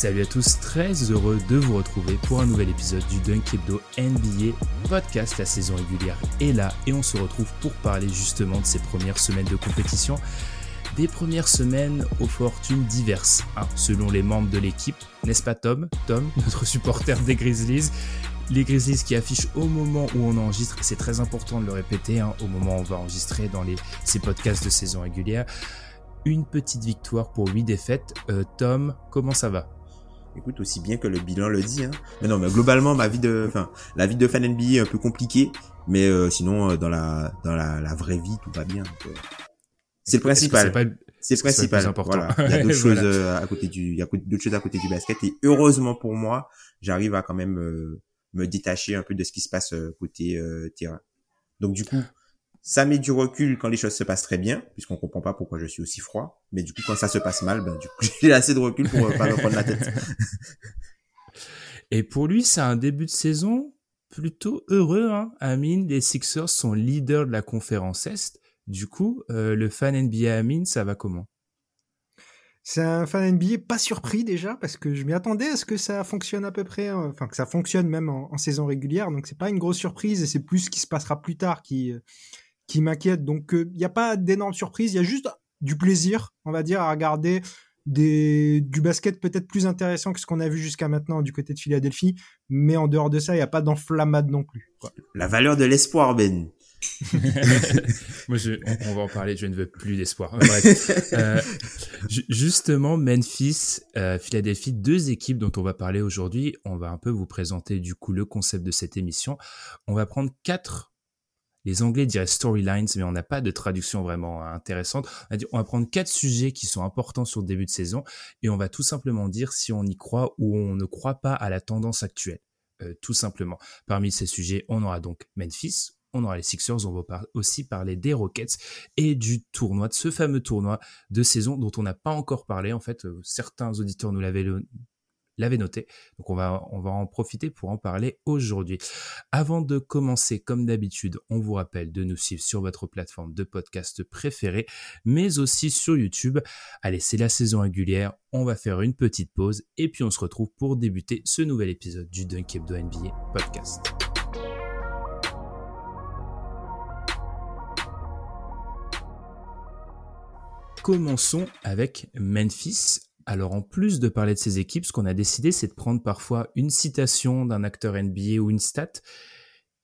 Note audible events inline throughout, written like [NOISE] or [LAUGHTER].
Salut à tous, très heureux de vous retrouver pour un nouvel épisode du Dunk Hebdo NBA podcast. La saison régulière est là et on se retrouve pour parler justement de ces premières semaines de compétition. Des premières semaines aux fortunes diverses, hein, selon les membres de l'équipe, n'est-ce pas Tom? Tom, [LAUGHS] notre supporter des Grizzlies les Grizzlies qui affichent au moment où on enregistre, c'est très important de le répéter, hein, au moment où on va enregistrer dans les, ces podcasts de saison régulière, une petite victoire pour 8 défaites. Euh, Tom, comment ça va? Écoute, aussi bien que le bilan le dit. Hein. Mais non, mais globalement, ma vie de, enfin, la vie de fan NBA est un peu compliquée, mais euh, sinon, euh, dans la, dans la, la, vraie vie, tout va bien. euh, C'est le principal. C'est le principal. important. Voilà. Il y a [LAUGHS] d'autres Voilà. choses euh, à côté du, il y a d'autres choses à côté du basket et heureusement pour moi, j'arrive à quand même euh, me détacher un peu de ce qui se passe euh, côté euh, terrain. Donc du coup, ça met du recul quand les choses se passent très bien, puisqu'on comprend pas pourquoi je suis aussi froid. Mais du coup, quand ça se passe mal, ben du coup, [LAUGHS] j'ai assez de recul pour euh, pas me prendre la tête. [LAUGHS] Et pour lui, c'est un début de saison plutôt heureux. Hein. Amine, les Sixers sont leaders de la conférence Est. Du coup, euh, le fan NBA Amine, ça va comment? C'est un fan NBA pas surpris déjà parce que je m'y attendais à ce que ça fonctionne à peu près, euh, enfin que ça fonctionne même en, en saison régulière. Donc c'est pas une grosse surprise et c'est plus ce qui se passera plus tard qui euh, qui m'inquiète. Donc il n'y a pas d'énormes surprises, il y a juste du plaisir, on va dire, à regarder des, du basket peut-être plus intéressant que ce qu'on a vu jusqu'à maintenant du côté de Philadelphie. Mais en dehors de ça, il n'y a pas d'enflammade non plus. quoi. La valeur de l'espoir, Ben. [LAUGHS] Moi, je, on, on va en parler. Je ne veux plus d'espoir. [LAUGHS] Euh, ju- justement, Memphis, euh, Philadelphie, deux équipes dont on va parler aujourd'hui. On va un peu vous présenter du coup le concept de cette émission. On va prendre quatre. Les Anglais diraient storylines, mais on n'a pas de traduction vraiment intéressante. On va, prendre quatre sujets qui sont importants sur le début de saison et on va tout simplement dire si on y croit ou on ne croit pas à la tendance actuelle. Euh, tout simplement. Parmi ces sujets, on aura donc Memphis, on aura les Sixers, on va aussi parler des Rockets et du tournoi, de ce fameux tournoi de saison dont on n'a pas encore parlé. En fait, euh, certains auditeurs nous l'avaient l'avaient noté. Donc on va, on va en profiter pour en parler aujourd'hui. Avant de commencer, comme d'habitude, on vous rappelle de nous suivre sur votre plateforme de podcast préférée, mais aussi sur YouTube. Allez, c'est la saison régulière, on va faire une petite pause et puis on se retrouve pour débuter ce nouvel épisode du Dunk Hebdo NBA podcast. Commençons avec Memphis. Alors en plus de parler de ces équipes, ce qu'on a décidé, c'est de prendre parfois une citation d'un acteur NBA ou une stat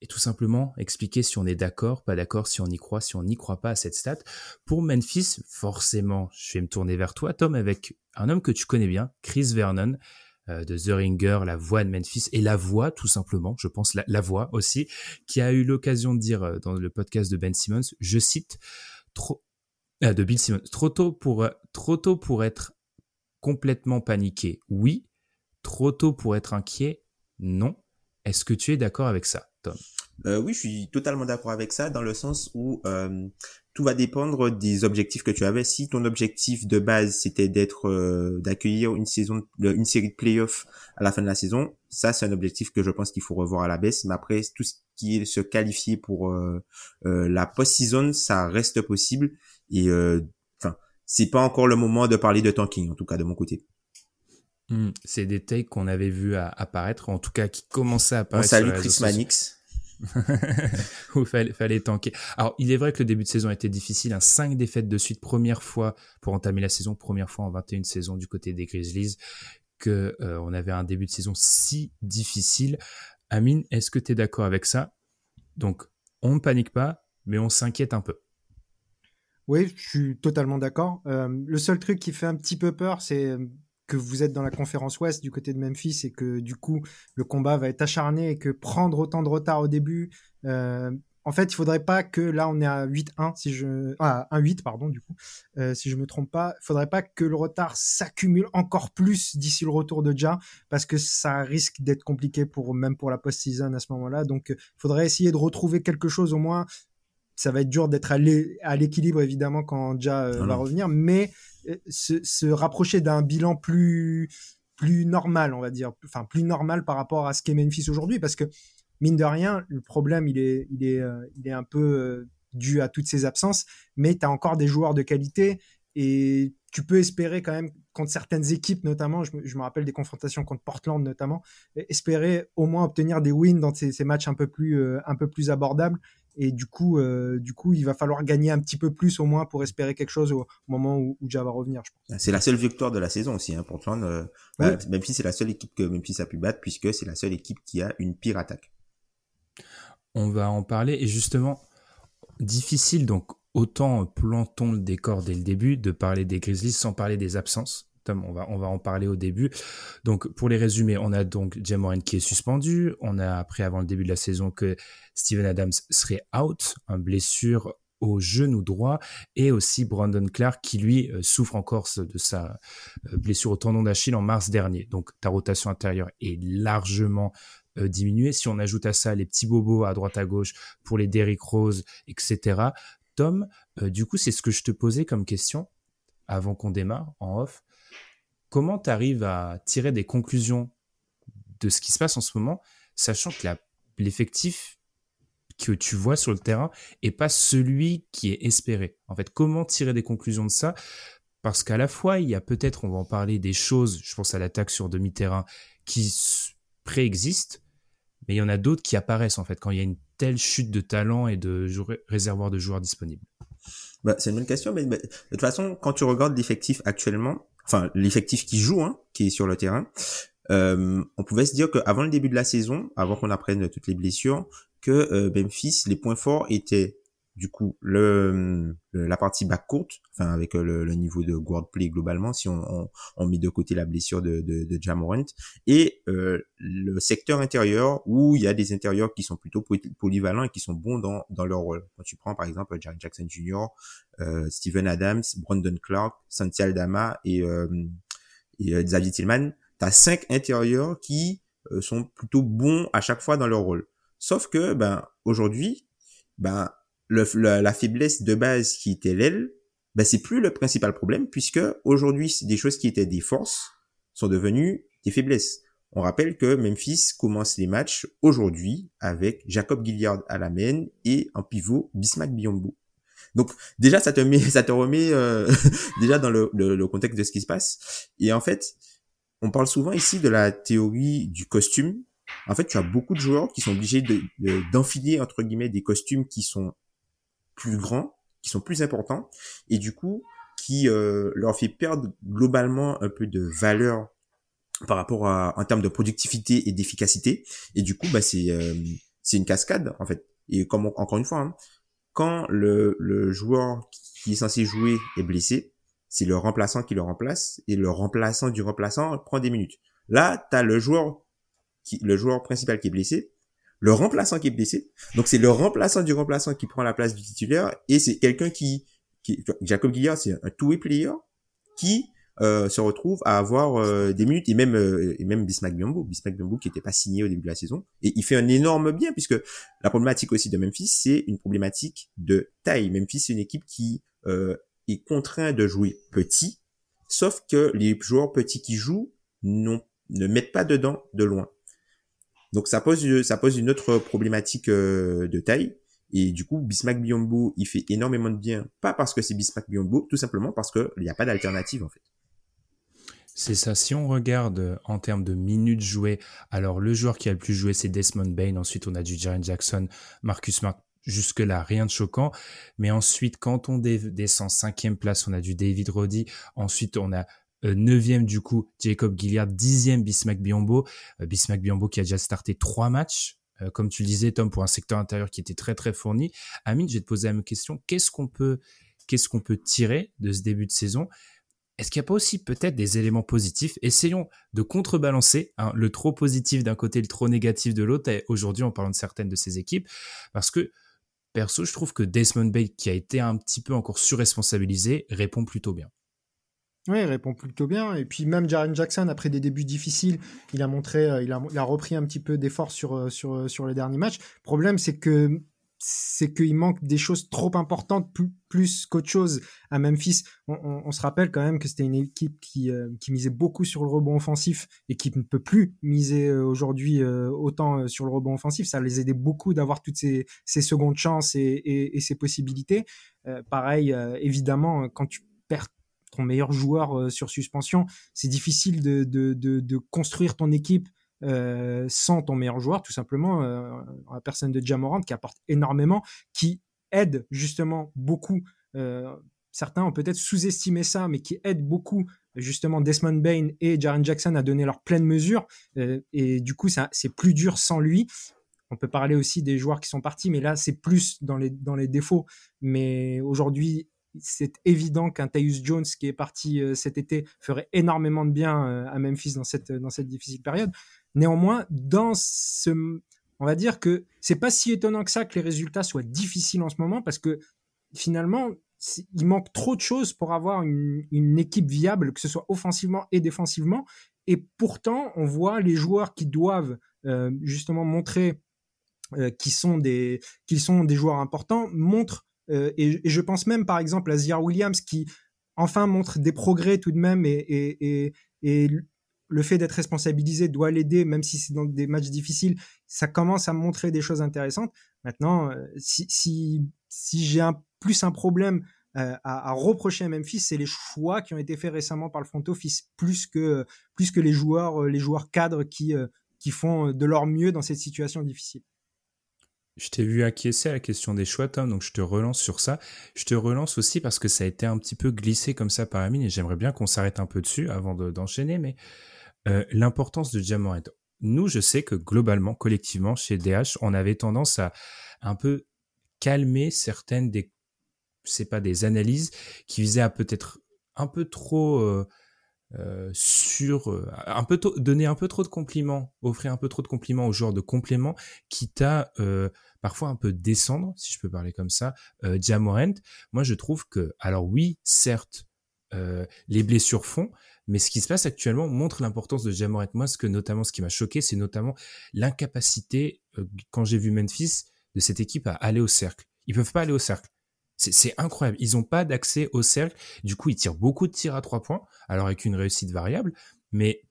et tout simplement expliquer si on est d'accord, pas d'accord, si on y croit, si on n'y croit pas à cette stat. Pour Memphis, forcément, je vais me tourner vers toi, Tom, avec un homme que tu connais bien, Chris Vernon, euh, de The Ringer, la voix de Memphis, et la voix, tout simplement, je pense, la, voix aussi, qui a eu l'occasion de dire euh, dans le podcast de Ben Simmons, je cite, euh, de Bill Simmons, trop tôt pour être complètement paniqué, oui. Trop tôt pour être inquiet, non. Est-ce que tu es d'accord avec ça, Tom? Euh, oui, je suis totalement d'accord avec ça dans le sens où euh, tout va dépendre des objectifs que tu avais. Si ton objectif de base c'était d'être, euh, d'accueillir une saison, de- une série de playoffs à la fin de la saison, ça c'est un objectif que je pense qu'il faut revoir à la baisse. Mais après, tout ce qui est se qualifier pour euh, euh, la post-season, ça reste possible. Et euh, c'est pas encore le moment de parler de tanking, en tout cas de mon côté. Hmm, C'est des takes qu'on avait vu à- apparaître, en tout cas qui commençaient à On apparaître. salue sur les Chris. Manix. [LAUGHS] où fallait, fallait tanker. Alors, il est vrai que le début de saison a été difficile. Hein, cinq défaites de suite, première fois pour entamer la saison, première fois en 21 saisons du côté des Grizzlies, que euh, on avait un début de saison si difficile. Amine, est-ce que tu es d'accord avec ça? Donc, on ne panique pas, mais on s'inquiète un peu. Oui, je suis totalement d'accord. Euh, le seul truc qui fait un petit peu peur, c'est que vous êtes dans la conférence Ouest du côté de Memphis et que du coup le combat va être acharné et que prendre autant de retard au début, euh, en fait, il faudrait pas que là on est à 8-1 si je ah 1-8 pardon du coup euh, si je me trompe pas, il faudrait pas que le retard s'accumule encore plus d'ici le retour de Ja parce que ça risque d'être compliqué pour même pour la post-season à ce moment-là. Donc il faudrait essayer de retrouver quelque chose au moins ça va être dur d'être à l'équilibre évidemment quand Ja euh, va revenir, mais euh, se, rapprocher d'un bilan plus plus normal, on va dire, enfin plus normal par rapport à ce qu'est Memphis aujourd'hui, parce que mine de rien, le problème il est il est euh, il est un peu dû à toutes ces absences, mais tu as encore des joueurs de qualité et tu peux espérer quand même contre certaines équipes notamment, je me, rappelle des confrontations contre Portland notamment, espérer au moins obtenir des wins dans ces, ces matchs un peu plus un peu plus abordables et du coup, euh, du coup, il va falloir gagner un petit peu plus au moins pour espérer quelque chose au, moment où, où Ja va revenir. C'est la seule victoire de la saison aussi hein, pour Portland. Euh, bah, Même si c'est la seule équipe que Memphis a pu battre puisque c'est la seule équipe qui a une pire attaque. On va en parler et justement difficile donc autant plantons le décor dès le début de parler des Grizzlies sans parler des absences va, on va en parler au début. Donc, pour les résumer, on a donc Jamoran qui est suspendu. On a appris avant le début de la saison que Steven Adams serait out, un blessure au genou droit, et aussi Brandon Clark qui lui euh, souffre encore de sa euh, blessure au tendon d'Achille en mars dernier. Donc, ta rotation intérieure est largement euh, diminuée. Si on ajoute à ça les petits bobos à droite à gauche pour les Derrick Rose, etc. Tom, du coup, c'est ce que je te posais comme question avant qu'on démarre en off comment tu arrives à tirer des conclusions de ce qui se passe en ce moment, sachant que l'effectif que tu vois sur le terrain est pas celui qui est espéré. En fait, comment tirer des conclusions de ça? Parce qu'à la fois, il y a peut-être, on va en parler, des choses, je pense à l'attaque sur demi-terrain, qui préexistent, mais il y en a d'autres qui apparaissent en fait quand il y a une telle chute de talent et de réservoir de joueurs disponibles. Bah, c'est une bonne question, mais, de toute façon, quand tu regardes l'effectif actuellement, enfin l'effectif qui joue, hein, qui est sur le terrain, euh, on pouvait se dire qu'avant le début de la saison, avant qu'on apprenne toutes les blessures, que euh, Memphis, les points forts étaient du coup le, la partie back courte, enfin avec euh, le, niveau de guard play globalement, si on, on, on, met de côté la blessure de, de, de Jamorant, et euh, le secteur intérieur où il y a des intérieurs qui sont plutôt polyvalents et qui sont bons dans, dans leur rôle. Quand tu prends par exemple Jack Jackson Jr., euh, Steven Adams, Brandon Clark, Santi Aldama et, euh, et euh, Xavier Tillman, tu as cinq intérieurs qui sont plutôt bons à chaque fois dans leur rôle. Sauf que ben aujourd'hui, ben la, faiblesse de base qui était l'aile, ben c'est plus le principal problème puisque aujourd'hui des choses qui étaient des forces sont devenues des faiblesses. On rappelle que Memphis commence les matchs aujourd'hui avec Jacob Gilliard à la main et en pivot Bismack Biombo. Donc déjà ça te met, [LAUGHS] ça te remet euh, [LAUGHS] déjà dans le, le, contexte de ce qui se passe. Et en fait, on parle souvent ici de la théorie du costume. En fait, tu as beaucoup de joueurs qui sont obligés de, d'enfiler entre guillemets des costumes qui sont plus grands, qui sont plus importants, et du coup qui euh, leur fait perdre globalement un peu de valeur par rapport à en termes de productivité et d'efficacité. Et du coup, bah c'est euh, c'est une cascade en fait. Et comme encore une fois, hein, quand le, le joueur qui est censé jouer est blessé, c'est le remplaçant qui le remplace et le remplaçant du remplaçant prend des minutes. Là, tu as le joueur qui le joueur principal qui est blessé, le remplaçant qui est blessé. Donc c'est le remplaçant du remplaçant qui prend la place du titulaire et c'est quelqu'un qui, qui Jacob Guillard, c'est un two-way player qui euh, se retrouve à avoir euh, des minutes et même euh, et même Bismack Biombo, Bismack Biombo qui n'était pas signé au début de la saison et il fait un énorme bien puisque la problématique aussi de Memphis c'est une problématique de taille. Memphis c'est une équipe qui est contraint de jouer petit, sauf que les joueurs petits qui jouent non ne mettent pas dedans de loin. Donc ça pose ça pose une autre problématique de taille et du coup, Bismack Biombo, il fait énormément de bien, pas parce que c'est Bismack Biombo, tout simplement parce qu'il n'y a pas d'alternative en fait. C'est ça. Si on regarde euh, en termes de minutes jouées, alors le joueur qui a le plus joué, c'est Desmond Bain. Ensuite, on a du Jaren Jackson, Marcus Smart. Jusque-là, rien de choquant. Mais ensuite, quand on descend cinquième place, on a du David Roddy. Ensuite, on a euh, neuvième du coup Jacob Gilliard, dixième Bismack Biombo. Euh, Bismack Biombo qui a déjà starté trois matchs. comme tu le disais, Tom, pour un secteur intérieur qui était très très fourni. Amine, je vais te poser la même question. Qu'est-ce qu'on peut qu'est-ce qu'on peut tirer de ce début de saison? Est-ce qu'il n'y a pas aussi peut-être des éléments positifs? Essayons de contrebalancer hein, le trop positif d'un côté, le trop négatif de l'autre, aujourd'hui en parlant de certaines de ces équipes, parce que perso, je trouve que Desmond Bay, qui a été un petit peu encore surresponsabilisé, répond plutôt bien. Oui, il répond plutôt bien. Et puis même Jaren Jackson, après des débuts difficiles, il a montré, euh, il a, repris un petit peu d'effort sur, euh, sur, euh, sur les derniers matchs. Le problème, c'est que c'est qu'il manque des choses trop importantes plus, plus qu'autre chose à Memphis. On, on, se rappelle quand même que c'était une équipe qui, qui misait beaucoup sur le rebond offensif et qui ne peut plus miser aujourd'hui autant sur le rebond offensif. Ça les aidait beaucoup d'avoir toutes ces, ces, secondes chances et, et, et ces possibilités. pareil, évidemment, quand tu perds ton meilleur joueur euh, sur suspension, c'est difficile de, de, de, construire ton équipe euh, sans ton meilleur joueur, tout simplement, euh, la personne de Jamorant qui apporte énormément, qui aide justement beaucoup. Certains ont peut-être sous-estimé ça, mais qui aide beaucoup justement Desmond Bain et Jaren Jackson à donner leur pleine mesure. Et du coup, c'est plus dur sans lui. On peut parler aussi des joueurs qui sont partis, mais là, c'est plus dans les, dans les défauts. Mais aujourd'hui, c'est évident qu'un Tyus Jones qui est parti euh, cet été ferait énormément de bien euh, à Memphis dans cette, dans cette difficile période. Néanmoins, dans ce, on va dire que c'est pas si étonnant que ça que les résultats soient difficiles en ce moment parce que finalement, il manque trop de choses pour avoir une, équipe viable, que ce soit offensivement et défensivement. Et pourtant, on voit les joueurs qui doivent euh, justement montrer qu'ils sont qu'ils sont des joueurs importants montrent euh, et, je pense même, par exemple, à Zia Williams qui enfin montre des progrès tout de même et, et, et le fait d'être responsabilisé doit l'aider, même si c'est dans des matchs difficiles. Ça commence à montrer des choses intéressantes. Maintenant, euh, si, si, si j'ai un, plus un problème euh, à, à, reprocher à Memphis, c'est les choix qui ont été faits récemment par le front office, plus que, plus que les joueurs, les joueurs cadres qui, qui font de leur mieux dans cette situation difficile. Je t'ai vu acquiescer à la question des choix, Tom, donc je te relance sur ça. Je te relance aussi parce que ça a été un petit peu glissé comme ça par Amine et j'aimerais bien qu'on s'arrête un peu dessus avant d'enchaîner, mais euh, l'importance de Jamorant. Nous, je sais que globalement, collectivement, chez DH, on avait tendance à un peu calmer certaines des, c'est pas des analyses qui visaient à peut-être un peu trop euh, euh, sur euh, un peu donner un peu trop de compliments, offrir un peu trop de compliments aux joueurs de complément, quitte à euh, parfois un peu descendre, si je peux parler comme ça, euh. Moi, je trouve que, alors oui, certes, les blessures font, mais ce qui se passe actuellement montre l'importance de Jamorant. Moi, ce que notamment, ce qui m'a choqué, c'est notamment l'incapacité, quand j'ai vu Memphis, de cette équipe à aller au cercle. Ils peuvent pas aller au cercle. C'est incroyable. Ils n'ont pas d'accès au cercle. Du coup, ils tirent beaucoup de tirs à trois points, alors avec une réussite variable. Mais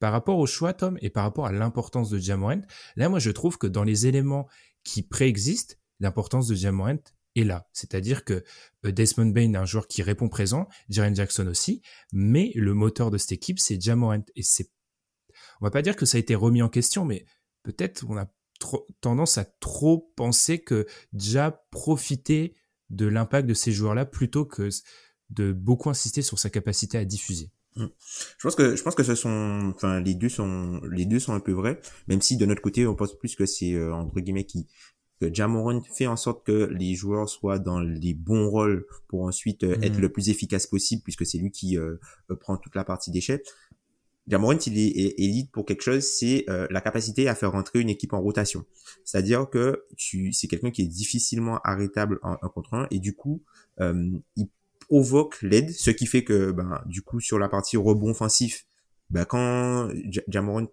par rapport au choix, Tom, et par rapport à l'importance de Jamorant, là, moi, je trouve que dans les éléments qui préexistent, l'importance de Jamorant est là. C'est-à-dire que euh, Desmond Bain est un joueur qui répond présent, Jaren Jackson aussi, mais le moteur de cette équipe, c'est Jamorant. Et c'est, on va pas dire que ça a été remis en question, mais peut-être on a tendance à trop penser que déjà profiter de l'impact de ces joueurs-là plutôt que de beaucoup insister sur sa capacité à diffuser. Mm. Je pense que je pense que ce sont enfin les deux sont les deux sont un peu vrais même si de notre côté on pense plus que c'est euh, entre guillemets qui que Jamoran fait en sorte que les joueurs soient dans les bons rôles pour ensuite euh, être mm. le plus efficace possible puisque c'est lui qui euh, prend toute la partie d'échec Jamorant, il est élite pour quelque chose, c'est euh, la capacité à faire rentrer une équipe en rotation. C'est-à-dire que tu, c'est quelqu'un qui est difficilement arrêtable en un contre un et du coup, euh, il provoque l'aide, ce qui fait que, ben, du coup, sur la partie rebond offensif, ben, quand Jamorant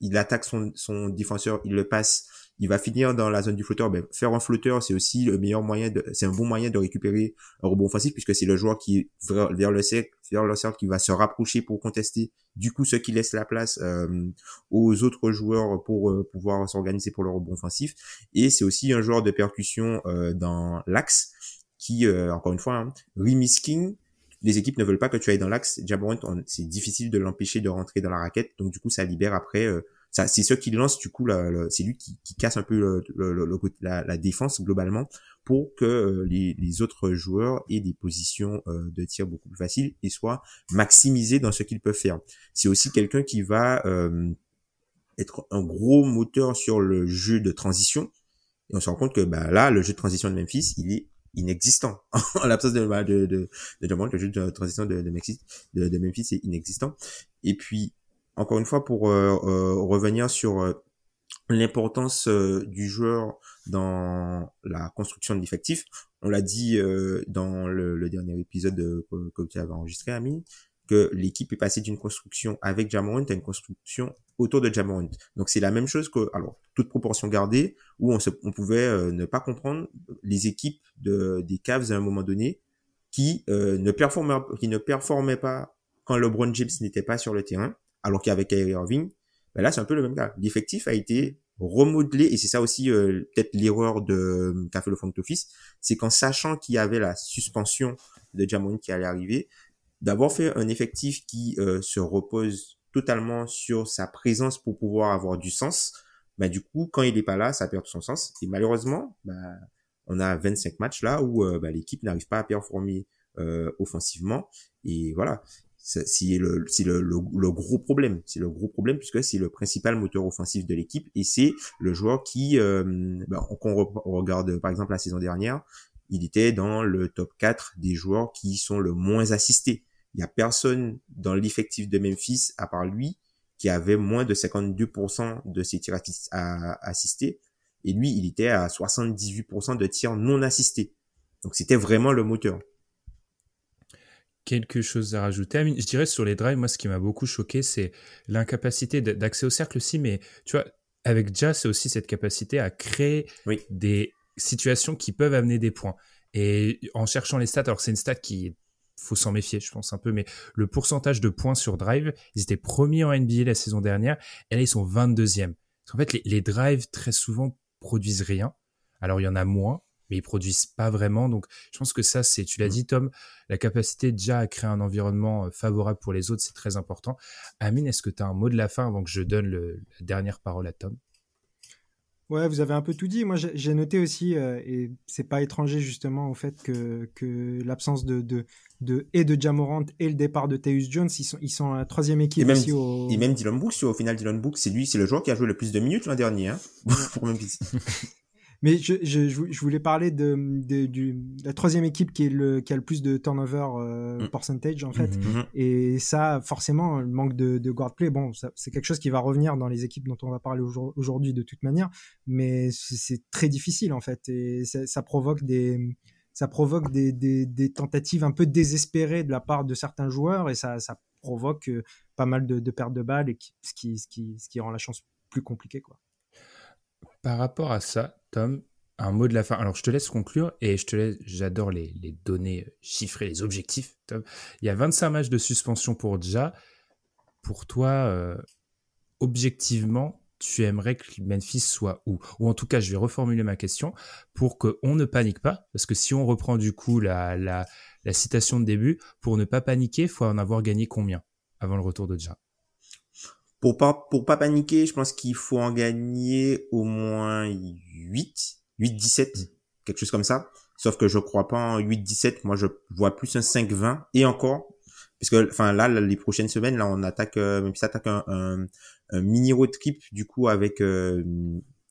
il attaque son, son défenseur, il le passe, il va finir dans la zone du flotteur. Ben, faire un flotteur, c'est aussi le meilleur moyen de, c'est un bon moyen de récupérer un rebond offensif puisque c'est le joueur qui vers, le cercle, vers le cercle qui va se rapprocher pour contester. Du coup, ce qui laisse la place euh, aux autres joueurs pour euh, pouvoir s'organiser pour le rebond offensif. Et c'est aussi un joueur de percussion euh, dans l'axe qui, encore une fois, hein, remisking les équipes ne veulent pas que tu ailles dans l'axe. Jaborant, c'est difficile de l'empêcher de rentrer dans la raquette. Donc, du coup, ça libère après c'est ce qui lance du coup c'est lui qui, casse un peu la, défense globalement pour que euh, les, autres joueurs aient des positions euh, de tir beaucoup plus faciles et soient maximisés dans ce qu'ils peuvent faire. C'est aussi quelqu'un qui va euh, être un gros moteur sur le jeu de transition. Et on se rend compte que bah, là, le jeu de transition de Memphis, il est inexistant. en l'absence de, bah, de, de, le jeu de transition de, de, Memphis, de, de Memphis est inexistant. Et puis, encore une fois, pour euh, euh, revenir sur euh, l'importance du joueur dans la construction de l'effectif, on l'a dit dans le, le, dernier épisode que, que tu avais enregistré, Amine, que l'équipe est passée d'une construction avec Jamorant à une construction autour de Jamorant. Donc c'est la même chose que, alors, toute proportion gardée, où on, se, on pouvait euh, ne pas comprendre les équipes de, des Cavs à un moment donné qui, euh, ne, performaient, qui ne performaient pas quand LeBron James n'était pas sur le terrain, alors qu'avec Kyrie Irving, ben là c'est un peu le même cas. L'effectif a été remodelé, et c'est ça aussi euh, peut-être l'erreur de qu'a fait le front office, c'est qu'en sachant qu'il y avait la suspension de Jamorant qui allait arriver, d'avoir fait un effectif qui se repose totalement sur sa présence pour pouvoir avoir du sens, bah, du coup, quand il est pas là, ça perd tout son sens. Et malheureusement, bah, on a 25 matchs là où euh, bah, l'équipe n'arrive pas à performer euh, offensivement. Et voilà, c'est le, c'est le, le, gros problème. C'est le gros problème puisque c'est le principal moteur offensif de l'équipe et c'est le joueur qui, euh, bah, on regarde par exemple la saison dernière, il était dans le top 4 des joueurs qui sont le moins assistés. Il y a personne dans l'effectif de Memphis à part lui qui avait moins de 52% de ses tirs assistés. Et lui, il était à 78% de tirs non assistés. Donc c'était vraiment le moteur. Quelque chose à rajouter. Je dirais sur les drives, moi, ce qui m'a beaucoup choqué, c'est l'incapacité d'accès au cercle aussi. Mais tu vois, avec Jazz, c'est aussi cette capacité à créer des situations qui peuvent amener des points. Et en cherchant les stats, alors c'est une stat qui faut s'en méfier, je pense un peu, mais le pourcentage de points sur drive, ils étaient premiers en NBA la saison dernière, et là ils sont 22e. Parce qu'en fait, les, les drives très souvent produisent rien. Alors il y en a moins, mais ils produisent pas vraiment. Donc je pense que ça, c'est, tu l'as mmh. dit Tom, la capacité déjà à créer un environnement euh, favorable pour les autres, c'est très important. Amine, est-ce que tu as un mot de la fin avant que je donne le, la dernière parole à Tom? Ouais, vous avez un peu tout dit. Moi, j'ai noté aussi, euh, et c'est pas étranger justement au fait que, que l'absence de, de, de, et de Jamorant et le départ de Teus Jones, ils sont, ils sont la troisième équipe et même, aussi au... Et même Dylan Brooks, au final, Dylan Brooks, c'est lui, c'est le joueur qui a joué le plus de minutes l'an dernier, hein, [LAUGHS] pour Mais je, je, je, voulais parler de, de, du, la troisième équipe qui, est le, qui a le plus de turnover euh, mm. percentage, en fait. Mm-hmm. Et ça, forcément, le manque de, de guard play, bon, c'est quelque chose qui va revenir dans les équipes dont on va parler aujourd'hui de toute manière. Mais c'est très difficile, en fait. Et ça, ça provoque des ça provoque des, des, des, tentatives un peu désespérées de la part de certains joueurs et ça, ça provoque euh, pas mal de, de pertes de balles et ce, qui, ce, qui, ce qui rend la chance plus compliquée. Quoi. Par rapport à ça, Tom, un mot de la fin. Alors, je te laisse conclure et je te laisse. J'adore les, données chiffrées, les objectifs. Tom. Il y a 25 matchs de suspension pour déjà. Pour toi, euh, objectivement, tu aimerais que Memphis soit où? Ou en tout cas, je vais reformuler ma question pour qu'on ne panique pas. Parce que si on reprend du coup la, la, la citation de début, pour ne pas paniquer, il faut en avoir gagné combien avant le retour de Ja pour pas pour pas paniquer, je pense qu'il faut en gagner au moins 8, 8 17, quelque chose comme ça. Sauf que je crois pas en 8 17, moi je vois plus un 5 20 et encore puisque enfin là les prochaines semaines là on attaque euh, même si ça attaque un, un, mini road trip du coup avec euh,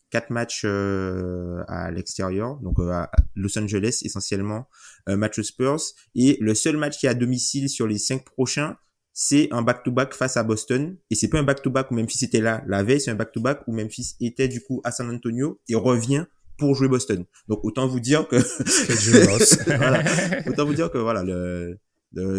quatre matchs euh, à l'extérieur, donc euh, à Los Angeles essentiellement, match aux Spurs, et le seul match qui est à domicile sur les cinq prochains, c'est un back-to-back face à Boston. Et c'est pas un back-to-back où Memphis était là la veille, c'est un back-to-back où Memphis était du coup à San Antonio et revient pour jouer Boston. Donc autant vous dire que [LAUGHS] [LAUGHS] voilà. autant vous dire que voilà le,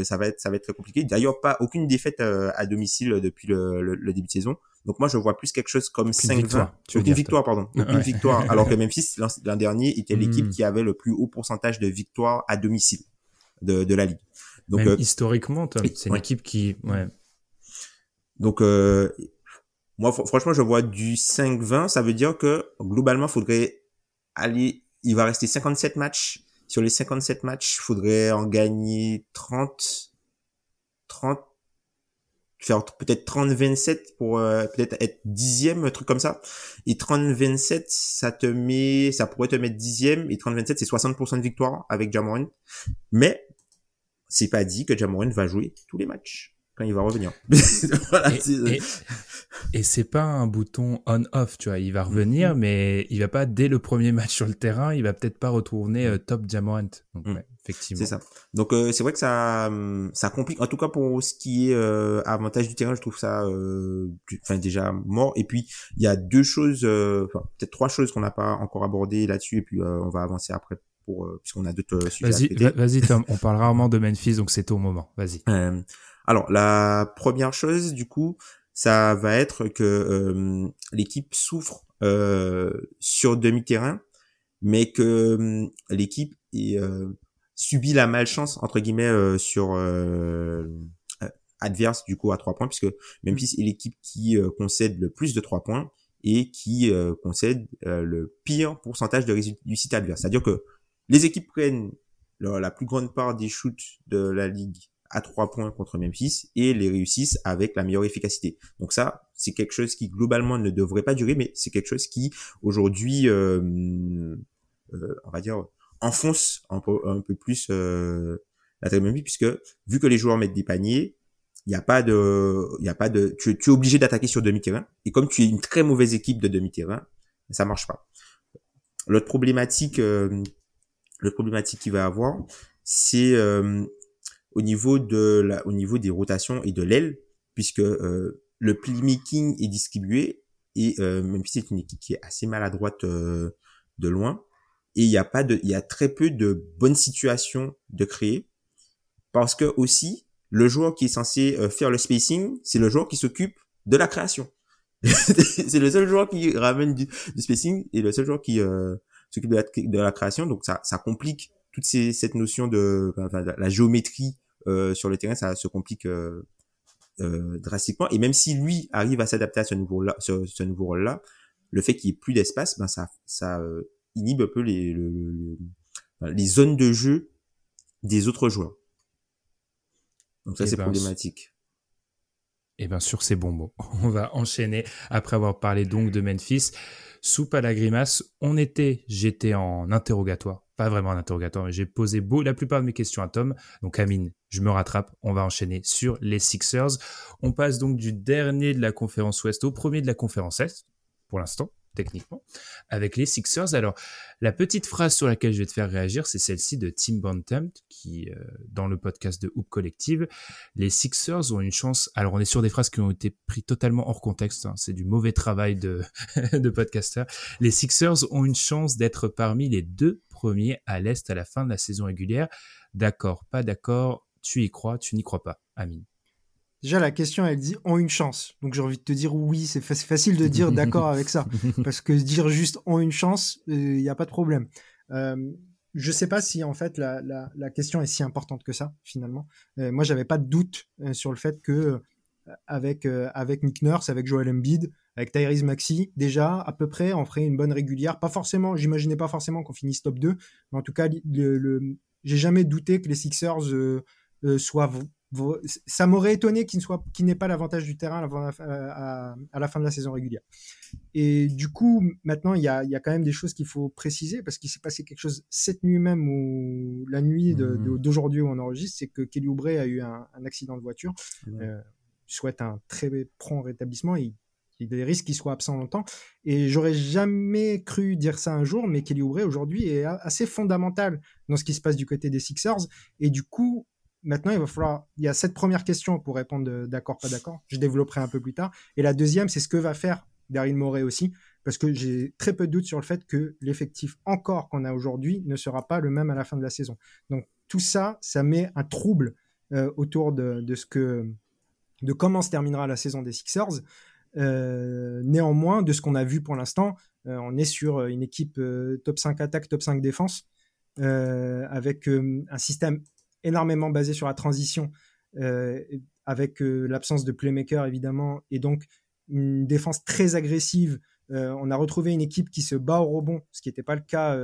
ça va être ça va être très compliqué. D'ailleurs pas aucune défaite euh, à domicile depuis le, le, début de saison. Donc moi je vois plus quelque chose comme 5 victoires. Aucune victoire pardon. Aucune [LAUGHS] victoire alors que Memphis l'an dernier était l'équipe hmm. qui avait le plus haut pourcentage de victoires à domicile de, de la ligue. Donc, Même euh, historiquement, c'est une équipe qui, ouais. Donc, euh, moi, franchement, je vois du 5-20. Ça veut dire que globalement, faudrait aller. Il va rester 57 matchs. Sur les 57 matchs, il faudrait en gagner 30, 30, faire peut-être 30-27 pour euh, peut-être être dixième, un truc comme ça. Et 30-27, ça te met, ça pourrait te mettre dixième. Et 30-27, c'est 60% de victoire avec Jamoran. Mais c'est pas dit que Jamoran va jouer tous les matchs quand il va revenir. [LAUGHS] [LAUGHS] voilà, Et c'est pas un bouton on-off, tu vois. Il va revenir, mm-hmm. mais il va pas dès le premier match sur le terrain, il va peut-être pas retourner euh, top diamant. Donc, mm. effectivement. C'est ça. Donc euh, c'est vrai que ça, hum, ça complique. En tout cas pour ce qui est euh, avantage du terrain, je trouve ça, enfin déjà mort. Et puis il y a deux choses, enfin peut-être trois choses qu'on n'a pas encore abordées là-dessus, et puis on va avancer après pour puisqu'on a d'autres sujets. Vas-y, vas-y Tom. on parle rarement de Memphis, donc c'est au moment. Vas-y. alors la première chose, du coup ça va être que euh, l'équipe souffre euh, sur demi-terrain, mais que euh, l'équipe subit la malchance entre guillemets sur adverse du coup à trois points, puisque Memphis est l'équipe qui concède le plus de trois points et qui concède le pire pourcentage de réussite adverse. C'est-à-dire que les équipes prennent la plus grande part des shoots de la ligue à trois points contre Memphis et les réussissent avec la meilleure efficacité. Donc ça, c'est quelque chose qui globalement ne devrait pas durer, mais c'est quelque chose qui aujourd'hui, euh, euh, on va dire, enfonce un peu, plus euh, la Memphis, puisque vu que les joueurs mettent des paniers, il a pas de, y a pas de, tu, tu es obligé d'attaquer sur demi-terrain. Et comme tu es une très mauvaise équipe de demi-terrain, ça marche pas. L'autre problématique, l'autre problématique qu'il va avoir, c'est euh, au niveau de la, au niveau des rotations et de l'aile, puisque euh, le playmaking est distribué et euh, même si c'est une équipe qui est assez maladroite euh, de loin, et il y a pas de, il y a très peu de bonnes situations de créer, parce que aussi le joueur qui est censé faire le spacing, c'est le joueur qui s'occupe de la création. [LAUGHS] c'est le seul joueur qui ramène du, spacing et le seul joueur qui s'occupe de la, de la création, donc ça, ça complique toute ces, cette notion de enfin, la géométrie euh, sur le terrain, ça se complique euh, euh, drastiquement. Et même si lui arrive à s'adapter à ce nouveau, là, ce, ce nouveau rôle-là, le fait qu'il n'y ait plus d'espace, ben ça, ça inhibe un peu les, les zones de jeu des autres joueurs. Donc ça, c'est ben, problématique. Et bien sur ces bons mots, [LAUGHS] on va enchaîner après avoir parlé donc de Memphis. Soupe à la grimace, on était, j'étais en interrogatoire pas vraiment un interrogatoire, mais j'ai posé beau, la plupart de mes questions à Tom. Donc Amine, je me rattrape, on va enchaîner sur les Sixers. On passe donc du dernier de la conférence Ouest au premier de la conférence Est, pour l'instant techniquement, avec les Sixers. Alors, la petite phrase sur laquelle je vais te faire réagir, c'est celle-ci de Tim Bontemps, qui, euh, dans le podcast de Hoop Collective, les Sixers ont une chance. Alors, on est sur des phrases qui ont été prises totalement hors contexte. Hein. c'est du mauvais travail de, [LAUGHS] de podcaster. Les Sixers ont une chance d'être parmi les deux premiers à l'Est à la fin de la saison régulière. D'accord, pas d'accord, tu y crois, tu n'y crois pas, Amine. Déjà, la question, elle dit ont une chance. Donc, j'ai envie de te dire oui, c'est facile de dire d'accord avec ça. [LAUGHS] Parce que dire juste ont une chance, il euh, n'y a pas de problème. Euh, je sais pas si, en fait, la, la, question est si importante que ça, finalement. Euh, moi, j'avais pas de doute euh, sur le fait que, avec, avec Nick Nurse, avec Joel Embiid, avec Tyrese Maxi, déjà, à peu près, on ferait une bonne régulière. Pas forcément, j'imaginais pas forcément qu'on finisse top 2, mais en tout cas, le, le j'ai jamais douté que les Sixers soient ça m'aurait étonné qu'il n'ait pas l'avantage du terrain à, la fin de la saison régulière. Et du coup, maintenant, il y a, quand même des choses qu'il faut préciser parce qu'il s'est passé quelque chose cette nuit même ou la nuit mmh. d'aujourd'hui où on enregistre, c'est que Kelly Oubre a eu un, accident de voiture. Euh, souhaite un très prompt rétablissement. il y a des risques qu'il soit absent longtemps. Et j'aurais jamais cru dire ça un jour, mais Kelly Oubre aujourd'hui est assez fondamental dans ce qui se passe du côté des Sixers. Et du coup, Maintenant, il va falloir. Il y a cette première question pour répondre d'accord, pas d'accord. Je développerai un peu plus tard. Et la deuxième, c'est ce que va faire Daryl Morey aussi, parce que j'ai très peu de doutes sur le fait que l'effectif encore qu'on a aujourd'hui ne sera pas le même à la fin de la saison. Donc tout ça, ça met un trouble euh, autour de, ce que, de comment se terminera la saison des Sixers. Euh, néanmoins, de ce qu'on a vu pour l'instant, euh, on est sur une équipe top 5 attaque, top 5 défense, avec un système énormément basé sur la transition, euh, avec euh, l'absence de playmaker évidemment, et donc une défense très agressive. Euh, on a retrouvé une équipe qui se bat au rebond, ce qui n'était pas le cas,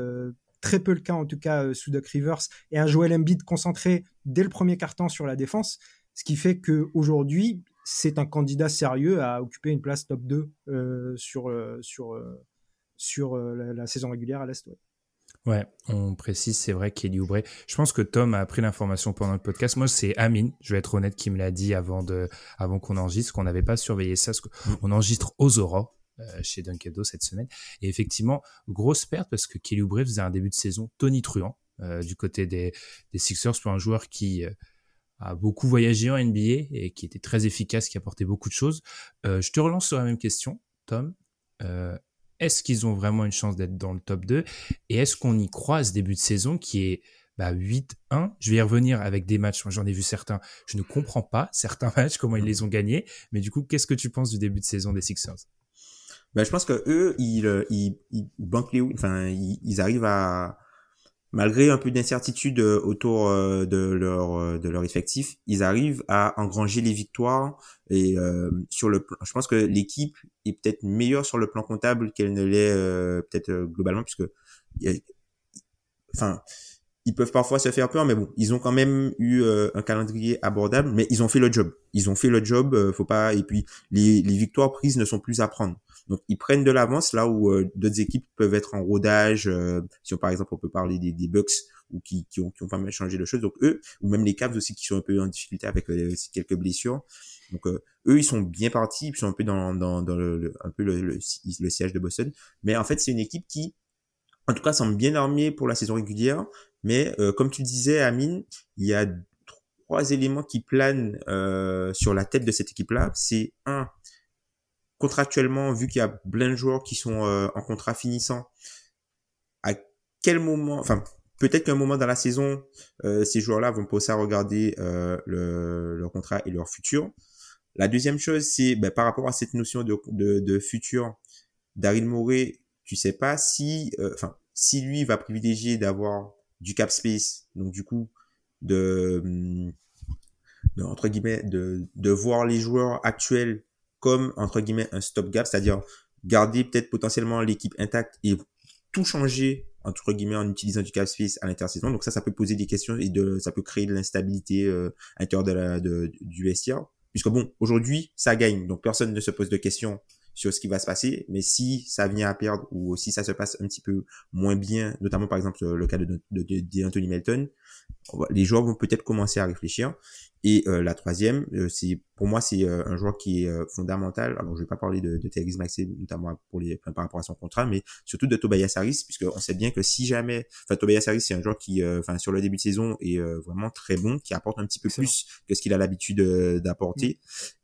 très peu le cas en tout cas sous Doc Rivers, et un Joel Embiid concentré dès le premier quart-temps sur la défense, ce qui fait qu'aujourd'hui, c'est un candidat sérieux à occuper une place top 2 sur, sur, sur la, saison régulière à l'Est. Ouais, on précise, c'est vrai Kelly Oubre. Je pense que Tom a appris l'information pendant le podcast. Moi, c'est Amine, je vais être honnête, qui me l'a dit avant de, avant qu'on enregistre, qu'on n'avait pas surveillé ça. Mm. On enregistre aux auras euh, chez Dunkado cette semaine. Et effectivement, grosse perte parce que Kelly Oubre faisait un début de saison Tony Truant euh, du côté des, des Sixers pour un joueur qui euh, a beaucoup voyagé en NBA et qui était très efficace, qui apportait beaucoup de choses. je te relance sur la même question, Tom. Est-ce qu'ils ont vraiment une chance d'être dans le top 2 Et est-ce qu'on y croit ce début de saison qui est bah, 8-1 Je vais y revenir avec des matchs. Moi, j'en ai vu certains. Je ne comprends pas certains [LAUGHS] matchs, comment ils les ont gagnés. Mais du coup, qu'est-ce que tu penses du début de saison des Sixers? Bah, Je pense que eux, ils, euh, ils, ils, enfin, ils arrivent à malgré un peu d'incertitude euh, autour euh, de leur euh, de leur effectif, ils arrivent à engranger les victoires et sur le plan, je pense que l'équipe est peut-être meilleure sur le plan comptable qu'elle ne l'est peut-être globalement puisque enfin ils peuvent parfois se faire peur mais bon ils ont quand même eu un calendrier abordable mais ils ont fait le job. Ils ont fait le job faut pas et puis les, les victoires prises ne sont plus à prendre donc ils prennent de l'avance là où euh, d'autres équipes peuvent être en rodage. Euh, si on, par exemple on peut parler des, des Bucks ou qui, qui, ont, qui ont pas mal changé de choses. Donc eux, ou même les Cavs aussi qui sont un peu en difficulté avec euh, quelques blessures. Donc eux, ils sont bien partis, ils sont un peu dans, dans, dans le, un peu le, le, siège de Boston. Mais en fait, c'est une équipe qui, en tout cas, semble bien armée pour la saison régulière. Mais comme tu le disais, Amine, il y a trois éléments qui planent euh, sur la tête de cette équipe-là. C'est un, contractuellement, vu qu'il y a plein de joueurs qui sont euh, en contrat finissant, à quel moment, enfin, peut-être qu'à un moment dans la saison, euh, ces joueurs-là vont passer à regarder euh, le, leur contrat et leur futur. La deuxième chose, c'est ben, par rapport à cette notion de, de, de futur, Daryl Morey, tu sais pas si, enfin, si lui va privilégier d'avoir du cap space, donc du coup, de, de entre guillemets, de, de voir les joueurs actuels comme, entre guillemets, un stop-gap, c'est-à-dire garder peut-être potentiellement l'équipe intacte et tout changer, entre guillemets, en utilisant du cap space à l'intersaison. Donc ça, ça peut poser des questions et de, ça peut créer de l'instabilité euh, à l'intérieur de la, de, du vestiaire. Puisque bon, aujourd'hui, ça gagne, donc personne ne se pose de questions sur ce qui va se passer. Mais si ça vient à perdre ou si ça se passe un petit peu moins bien, notamment par exemple le cas de, de, Anthony Melton, les joueurs vont peut-être commencer à réfléchir. Et euh, la troisième, euh, c'est pour moi c'est euh, un joueur qui est fondamental. Alors je vais pas parler de, de Maxey notamment pour les par rapport à son contrat, mais surtout de Tobias Harris puisque on sait bien que si jamais, enfin Tobias Harris c'est un joueur qui, enfin sur le début de saison est vraiment très bon, qui apporte un petit peu plus que ce qu'il a l'habitude d'apporter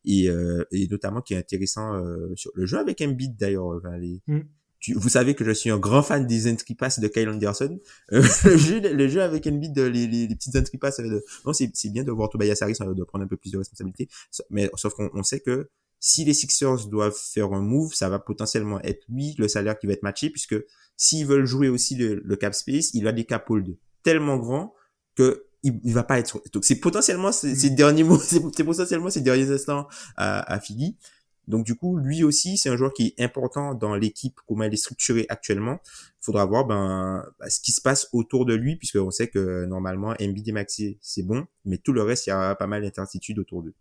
mm. et, et notamment qui est intéressant sur le jeu avec Embiid d'ailleurs. Enfin, les, mm vous savez que je suis un grand fan des entry pass de Kyle Anderson. Euh, [LAUGHS] le, jeu, le jeu avec Embiid, les, les, les petites entry pass, euh, non, c'est, c'est bien de voir Tobias Harris de prendre un peu plus de responsabilité. Mais sauf qu'on on sait que si les Sixers doivent faire un move, ça va potentiellement être lui le salaire qui va être matché, puisque s'ils veulent jouer aussi le, le cap space, il a des cap hold tellement grands que il, il, va pas être donc c'est potentiellement ces, mm. derniers mots [LAUGHS] c'est, potentiellement ces derniers instants à, à Philly donc du coup, lui aussi, c'est un joueur qui est important dans l'équipe, comment elle est structurée actuellement. Il faudra voir ben, ben, ce qui se passe autour de lui, puisqu'on sait que normalement, Embiid et Maxi, c'est bon, mais tout le reste, il y a pas mal d'incertitudes autour d'eux.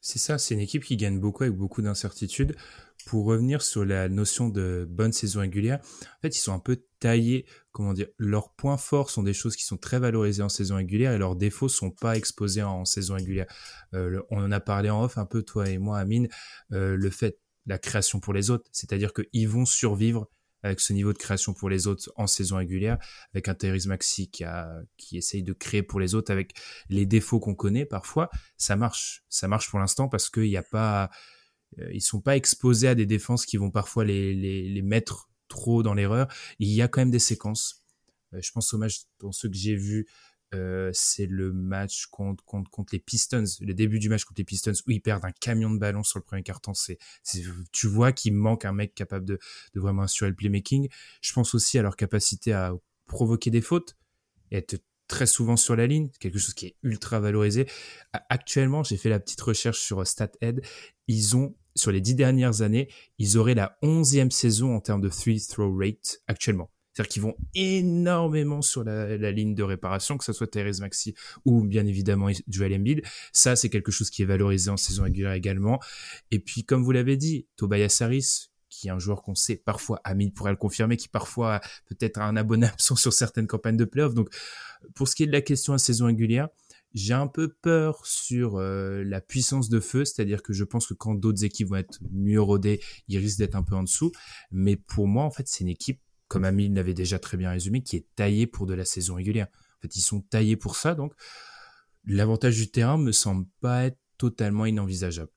C'est ça, c'est une équipe qui gagne beaucoup avec beaucoup d'incertitudes. Pour revenir sur la notion de bonne saison régulière, en fait, ils sont un peu taillés, comment dire, leurs points forts sont des choses qui sont très valorisées en saison régulière et leurs défauts sont pas exposés en, saison régulière. Euh, on en a parlé en off un peu, toi et moi, Amine, euh, le fait, la création pour les autres, c'est-à-dire qu'ils vont survivre avec ce niveau de création pour les autres en saison régulière, avec un Thérèse Maxi qui, a, qui essaye de créer pour les autres avec les défauts qu'on connaît parfois, ça marche. Ça marche pour l'instant parce qu'il n'y a pas, ils sont pas exposés à des défenses qui vont parfois les, les, les mettre trop dans l'erreur. Il y a quand même des séquences. Euh, je pense au match, dans ceux que j'ai vus, euh, c'est le match contre, contre, contre les Pistons, le début du match contre les Pistons où ils perdent un camion de ballon sur le premier carton. C'est, tu vois qu'il manque un mec capable de, de vraiment assurer le playmaking. Je pense aussi à leur capacité à provoquer des fautes être très souvent sur la ligne, quelque chose qui est ultra valorisé. Actuellement, j'ai fait la petite recherche sur StatHead. Ils ont, sur les dix dernières années, ils auraient la onzième saison en termes de three throw rate actuellement. C'est-à-dire qu'ils vont énormément sur la, ligne de réparation, que ce soit Thérèse Maxi ou bien évidemment Joel Embiid. Ça, c'est quelque chose qui est valorisé en saison régulière également. Et puis, comme vous l'avez dit, Tobias Harris, qui est un joueur qu'on sait parfois, Amine pourrait le confirmer, qui parfois peut-être a un abonné absent [LAUGHS] sur certaines campagnes de playoffs. Donc, pour ce qui est de la question à saison régulière, j'ai un peu peur sur euh, la puissance de feu, c'est-à-dire que je pense que quand d'autres équipes vont être mieux rodées, ils risquent d'être un peu en dessous. Mais pour moi, en fait, c'est une équipe, comme Amine l'avait déjà très bien résumé, qui est taillée pour de la saison régulière. En fait, ils sont taillés pour ça, donc l'avantage du terrain me semble pas être totalement inenvisageable.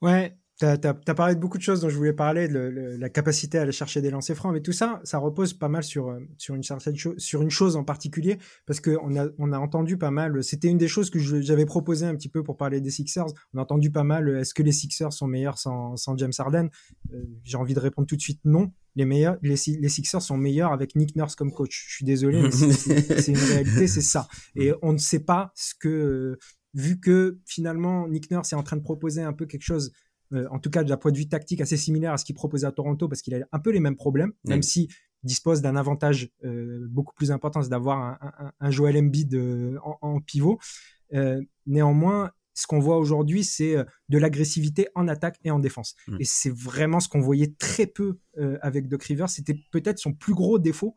Ouais, tu as, parlé de beaucoup de choses dont je voulais parler, de la capacité à aller chercher des lancers francs, mais tout ça, ça repose pas mal sur, euh, sur, une, certaine chose, sur une chose en particulier, parce qu'on a, on a entendu pas mal, c'était une des choses que j'avais proposé un petit peu pour parler des Sixers, on a entendu pas mal, est-ce que les Sixers sont meilleurs sans, sans James Harden? Euh, J'ai envie de répondre tout de suite non. Les, meilleurs, les, les Sixers sont meilleurs avec Nick Nurse comme coach. Je suis désolé, mais [LAUGHS] c'est une réalité, c'est ça. Et on ne sait pas ce que, vu que finalement Nick Nurse est en train de proposer un peu quelque chose euh, en tout cas d'un point de vue tactique assez similaire à ce qu'il proposait à Toronto parce qu'il a un peu les mêmes problèmes, même si dispose d'un avantage euh, beaucoup plus important, c'est d'avoir un, un, Joel Embiid euh, en, pivot. néanmoins, ce qu'on voit aujourd'hui, c'est de l'agressivité en attaque et en défense. Mm. Et c'est vraiment ce qu'on voyait très peu avec Doc Rivers. C'était peut-être son plus gros défaut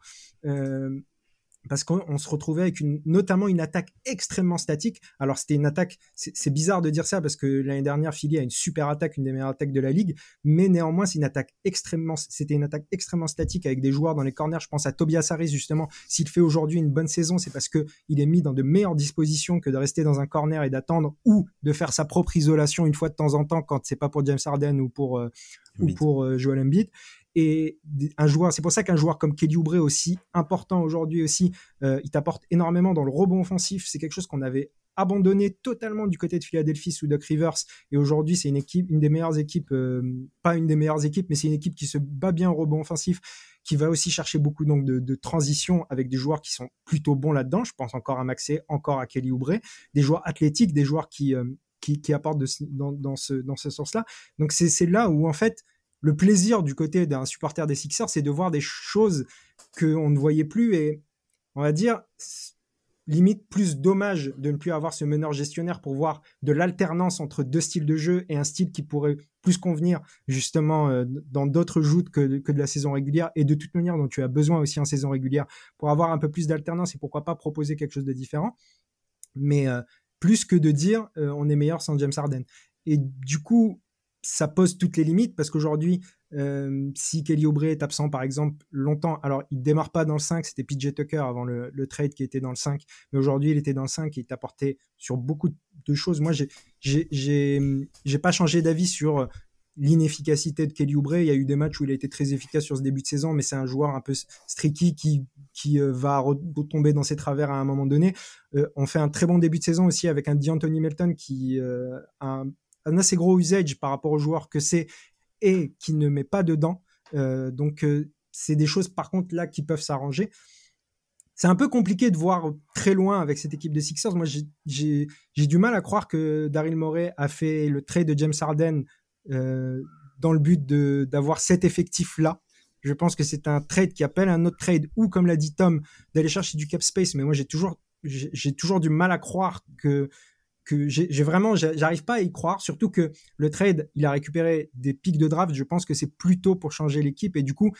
parce qu'on se retrouvait avec une, notamment une attaque extrêmement statique. Alors c'était une attaque, c'est bizarre de dire ça parce que l'année dernière Philly a une super attaque, une des meilleures attaques de la ligue, mais néanmoins c'est une attaque extrêmement, c'était une attaque extrêmement statique avec des joueurs dans les corners. Je pense à Tobias Harris justement. S'il fait aujourd'hui une bonne saison, c'est parce que il est mis dans de meilleures dispositions que de rester dans un corner et d'attendre ou de faire sa propre isolation une fois de temps en temps quand c'est pas pour James Harden ou pour euh, ou pour euh, Joel Embiid et c'est pour ça qu'un joueur comme Kelly Oubre aussi important aujourd'hui aussi, euh, il t'apporte énormément dans le rebond offensif. C'est quelque chose qu'on avait abandonné totalement du côté de Philadelphie sous Doc Rivers. Et aujourd'hui, c'est une équipe, une des meilleures équipes, euh, pas une des meilleures équipes, mais c'est une équipe qui se bat bien au rebond offensif, qui va aussi chercher beaucoup donc de, de transition avec des joueurs qui sont plutôt bons là-dedans. Je pense encore à Maxé, encore à Kelly Oubre, des joueurs athlétiques, des joueurs qui euh, qui, apportent dans, ce dans ce sens-là. Donc c'est là où en fait le plaisir du côté d'un supporter des Sixers, c'est de voir des choses qu'on ne voyait plus et on va dire limite plus dommage de ne plus avoir ce meneur gestionnaire pour voir de l'alternance entre deux styles de jeu et un style qui pourrait plus convenir justement euh, dans d'autres joutes que, de la saison régulière. Et de toute manière dont tu as besoin aussi en saison régulière pour avoir un peu plus d'alternance et pourquoi pas proposer quelque chose de différent. Mais euh, plus que de dire euh, on est meilleur sans James Harden. Et du coup ça pose toutes les limites parce qu'aujourd'hui, euh, si Kelly Oubre est absent, par exemple, longtemps, alors il démarre pas dans le 5, c'était PJ Tucker avant le, trade qui était dans le 5, mais aujourd'hui il était dans le 5 et il t'apportait sur beaucoup de choses. Moi, j'ai, pas changé d'avis sur l'inefficacité de Kelly Oubre. Il y a eu des matchs où il a été très efficace sur ce début de saison, mais c'est un joueur un peu streaky qui, qui euh, va retomber dans ses travers à un moment donné. Euh, on fait un très bon début de saison aussi avec un D'Anthony Melton qui a un un assez gros usage par rapport aux joueurs que c'est et qui ne met pas dedans. Euh, donc, euh, c'est des choses, par contre, là, qui peuvent s'arranger. C'est un peu compliqué de voir très loin avec cette équipe des Sixers. Moi, j'ai du mal à croire que Daryl Morey a fait le trade de James Harden euh, dans le but d'avoir cet effectif-là. Je pense que c'est un trade qui appelle un autre trade ou, comme l'a dit Tom, d'aller chercher du cap space. Mais moi, j'ai toujours, j'ai toujours du mal à croire que que j'ai vraiment, j'arrive pas à y croire, surtout que le trade, il a récupéré des pics de draft. Je pense que c'est plutôt pour changer l'équipe et du coup,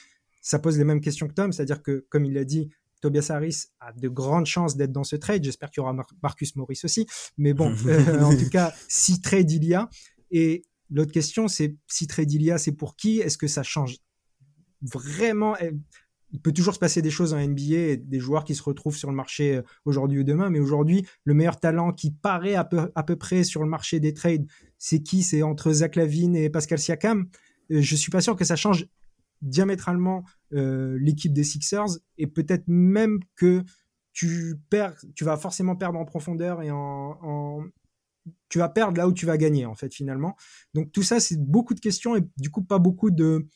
ça pose les mêmes questions que Tom, c'est-à-dire que, comme il l'a dit, Tobias Harris a de grandes chances d'être dans ce trade. J'espère qu'il y aura Marcus Morris aussi. Mais bon, [LAUGHS] euh, en tout cas, si trade il y a. Et l'autre question, c'est si trade il y a, c'est pour qui? Est-ce que ça change vraiment? Il peut toujours se passer des choses en NBA des joueurs qui se retrouvent sur le marché euh, aujourd'hui ou demain. Mais aujourd'hui, le meilleur talent qui paraît à peu, près sur le marché des trades, c'est qui? C'est entre Zach Lavine et Pascal Siakam. Euh, je suis pas sûr que ça change diamétralement euh, l'équipe des Sixers et peut-être même que tu perds, tu vas forcément perdre en profondeur et en tu vas perdre là où tu vas gagner en fait finalement. Donc tout ça c'est beaucoup de questions et du coup pas beaucoup de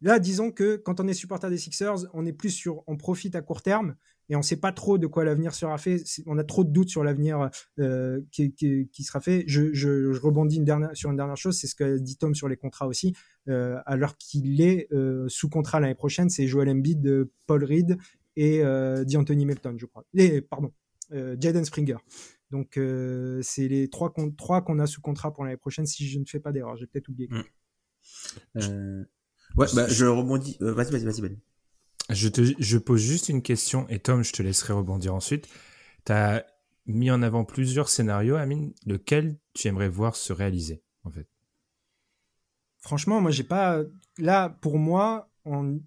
Là, disons que quand on est supporter des Sixers, on est plus sur, on profite à court terme et on ne sait pas trop de quoi l'avenir sera fait. On a trop de doutes sur l'avenir euh, qui, sera fait. Je, rebondis une dernière, sur une dernière chose, c'est ce que dit Tom sur les contrats aussi. Euh, alors qu'il est euh, sous contrat l'année prochaine, c'est Joel Embiid, Paul Reed et euh, D'Anthony Melton, je crois. Et pardon, Jaden Springer. Donc c'est les trois qu'on a sous contrat pour l'année prochaine, si je ne fais pas d'erreur. J'ai peut-être oublié. Euh... Ouais, bah, je rebondis. Euh, vas-y, vas-y, vas-y, vas-y. Je, te, je pose juste une question et Tom, je te laisserai rebondir ensuite. Tu as mis en avant plusieurs scénarios, Amine. Lequel tu aimerais voir se réaliser, en fait? Franchement, moi, j'ai pas. Là, pour moi, on...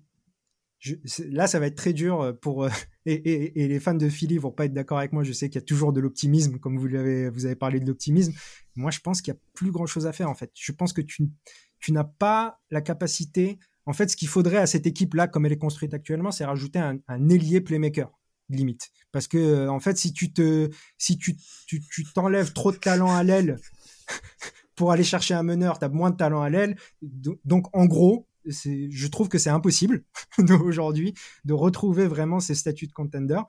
là, ça va être très dur pour. [LAUGHS] Et, et, et, les fans de Philly vont pas être d'accord avec moi. Je sais qu'il y a toujours de l'optimisme, comme vous l'avez, vous avez parlé de l'optimisme. Moi, je pense qu'il y a plus grand chose à faire, en fait. Je pense que tu, tu n'as pas la capacité. En fait, ce qu'il faudrait à cette équipe-là, comme elle est construite actuellement, c'est rajouter un, ailier playmaker limite. Parce que en fait, si tu te, si tu, tu, t'enlèves trop de talent à l'aile [LAUGHS] pour aller chercher un meneur, tu as moins de talent à l'aile. Donc, en gros, je trouve que c'est impossible [LAUGHS] aujourd'hui de retrouver vraiment ces statuts de contender.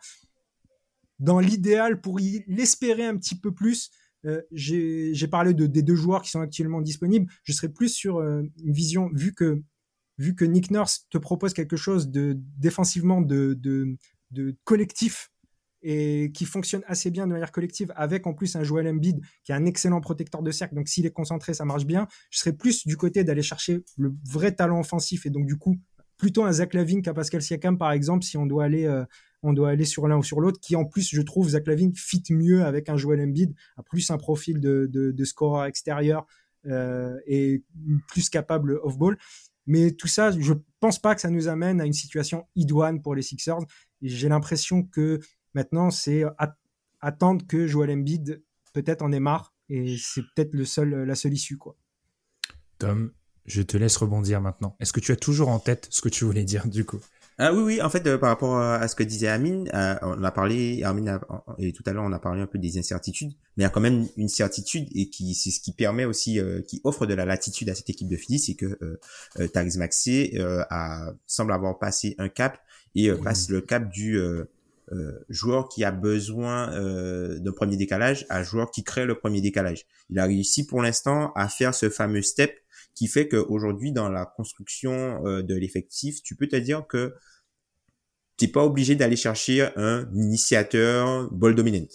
Dans l'idéal, pour l'espérer un petit peu plus, euh, j'ai parlé de, des deux joueurs qui sont actuellement disponibles. Je serais plus sur euh, une vision, vu que, vu que Nick Nurse te propose quelque chose de défensivement de, de, de collectif et qui fonctionne assez bien de manière collective, avec en plus un Joel Embiid qui est un excellent protecteur de cercle. Donc s'il est concentré, ça marche bien. Je serais plus du côté d'aller chercher le vrai talent offensif et donc du coup plutôt un Zach Lavine qu'un Pascal Siakam par exemple si on doit aller euh, on doit aller sur l'un ou sur l'autre. Qui en plus je trouve Zach Lavine fit mieux avec un Joel Embiid, a plus un profil de, de, scoreur extérieur euh, et plus capable off ball. Mais tout ça, je pense pas que ça nous amène à une situation idoine pour les Sixers. J'ai l'impression que Maintenant, c'est attendre que Joel Embiid peut-être en ait marre et c'est peut-être le seul, la seule issue. Quoi. Tom, je te laisse rebondir maintenant. Est-ce que tu as toujours en tête ce que tu voulais dire du coup? Ah oui, oui, en fait, euh, par rapport à ce que disait Amine, euh, on a parlé, Amine et tout à l'heure, on a parlé un peu des incertitudes, mais il y a quand même une certitude et qui, c'est ce qui permet aussi, euh, qui offre de la latitude à cette équipe de Philly, c'est que euh, Taris Maxey a, semble avoir passé un cap et passe le cap du euh, joueur qui a besoin euh, d'un premier décalage à joueur qui crée le premier décalage. Il a réussi pour l'instant à faire ce fameux step qui fait qu'aujourd'hui dans la construction euh, de l'effectif, tu peux te dire que tu n'es pas obligé d'aller chercher un initiateur ball dominant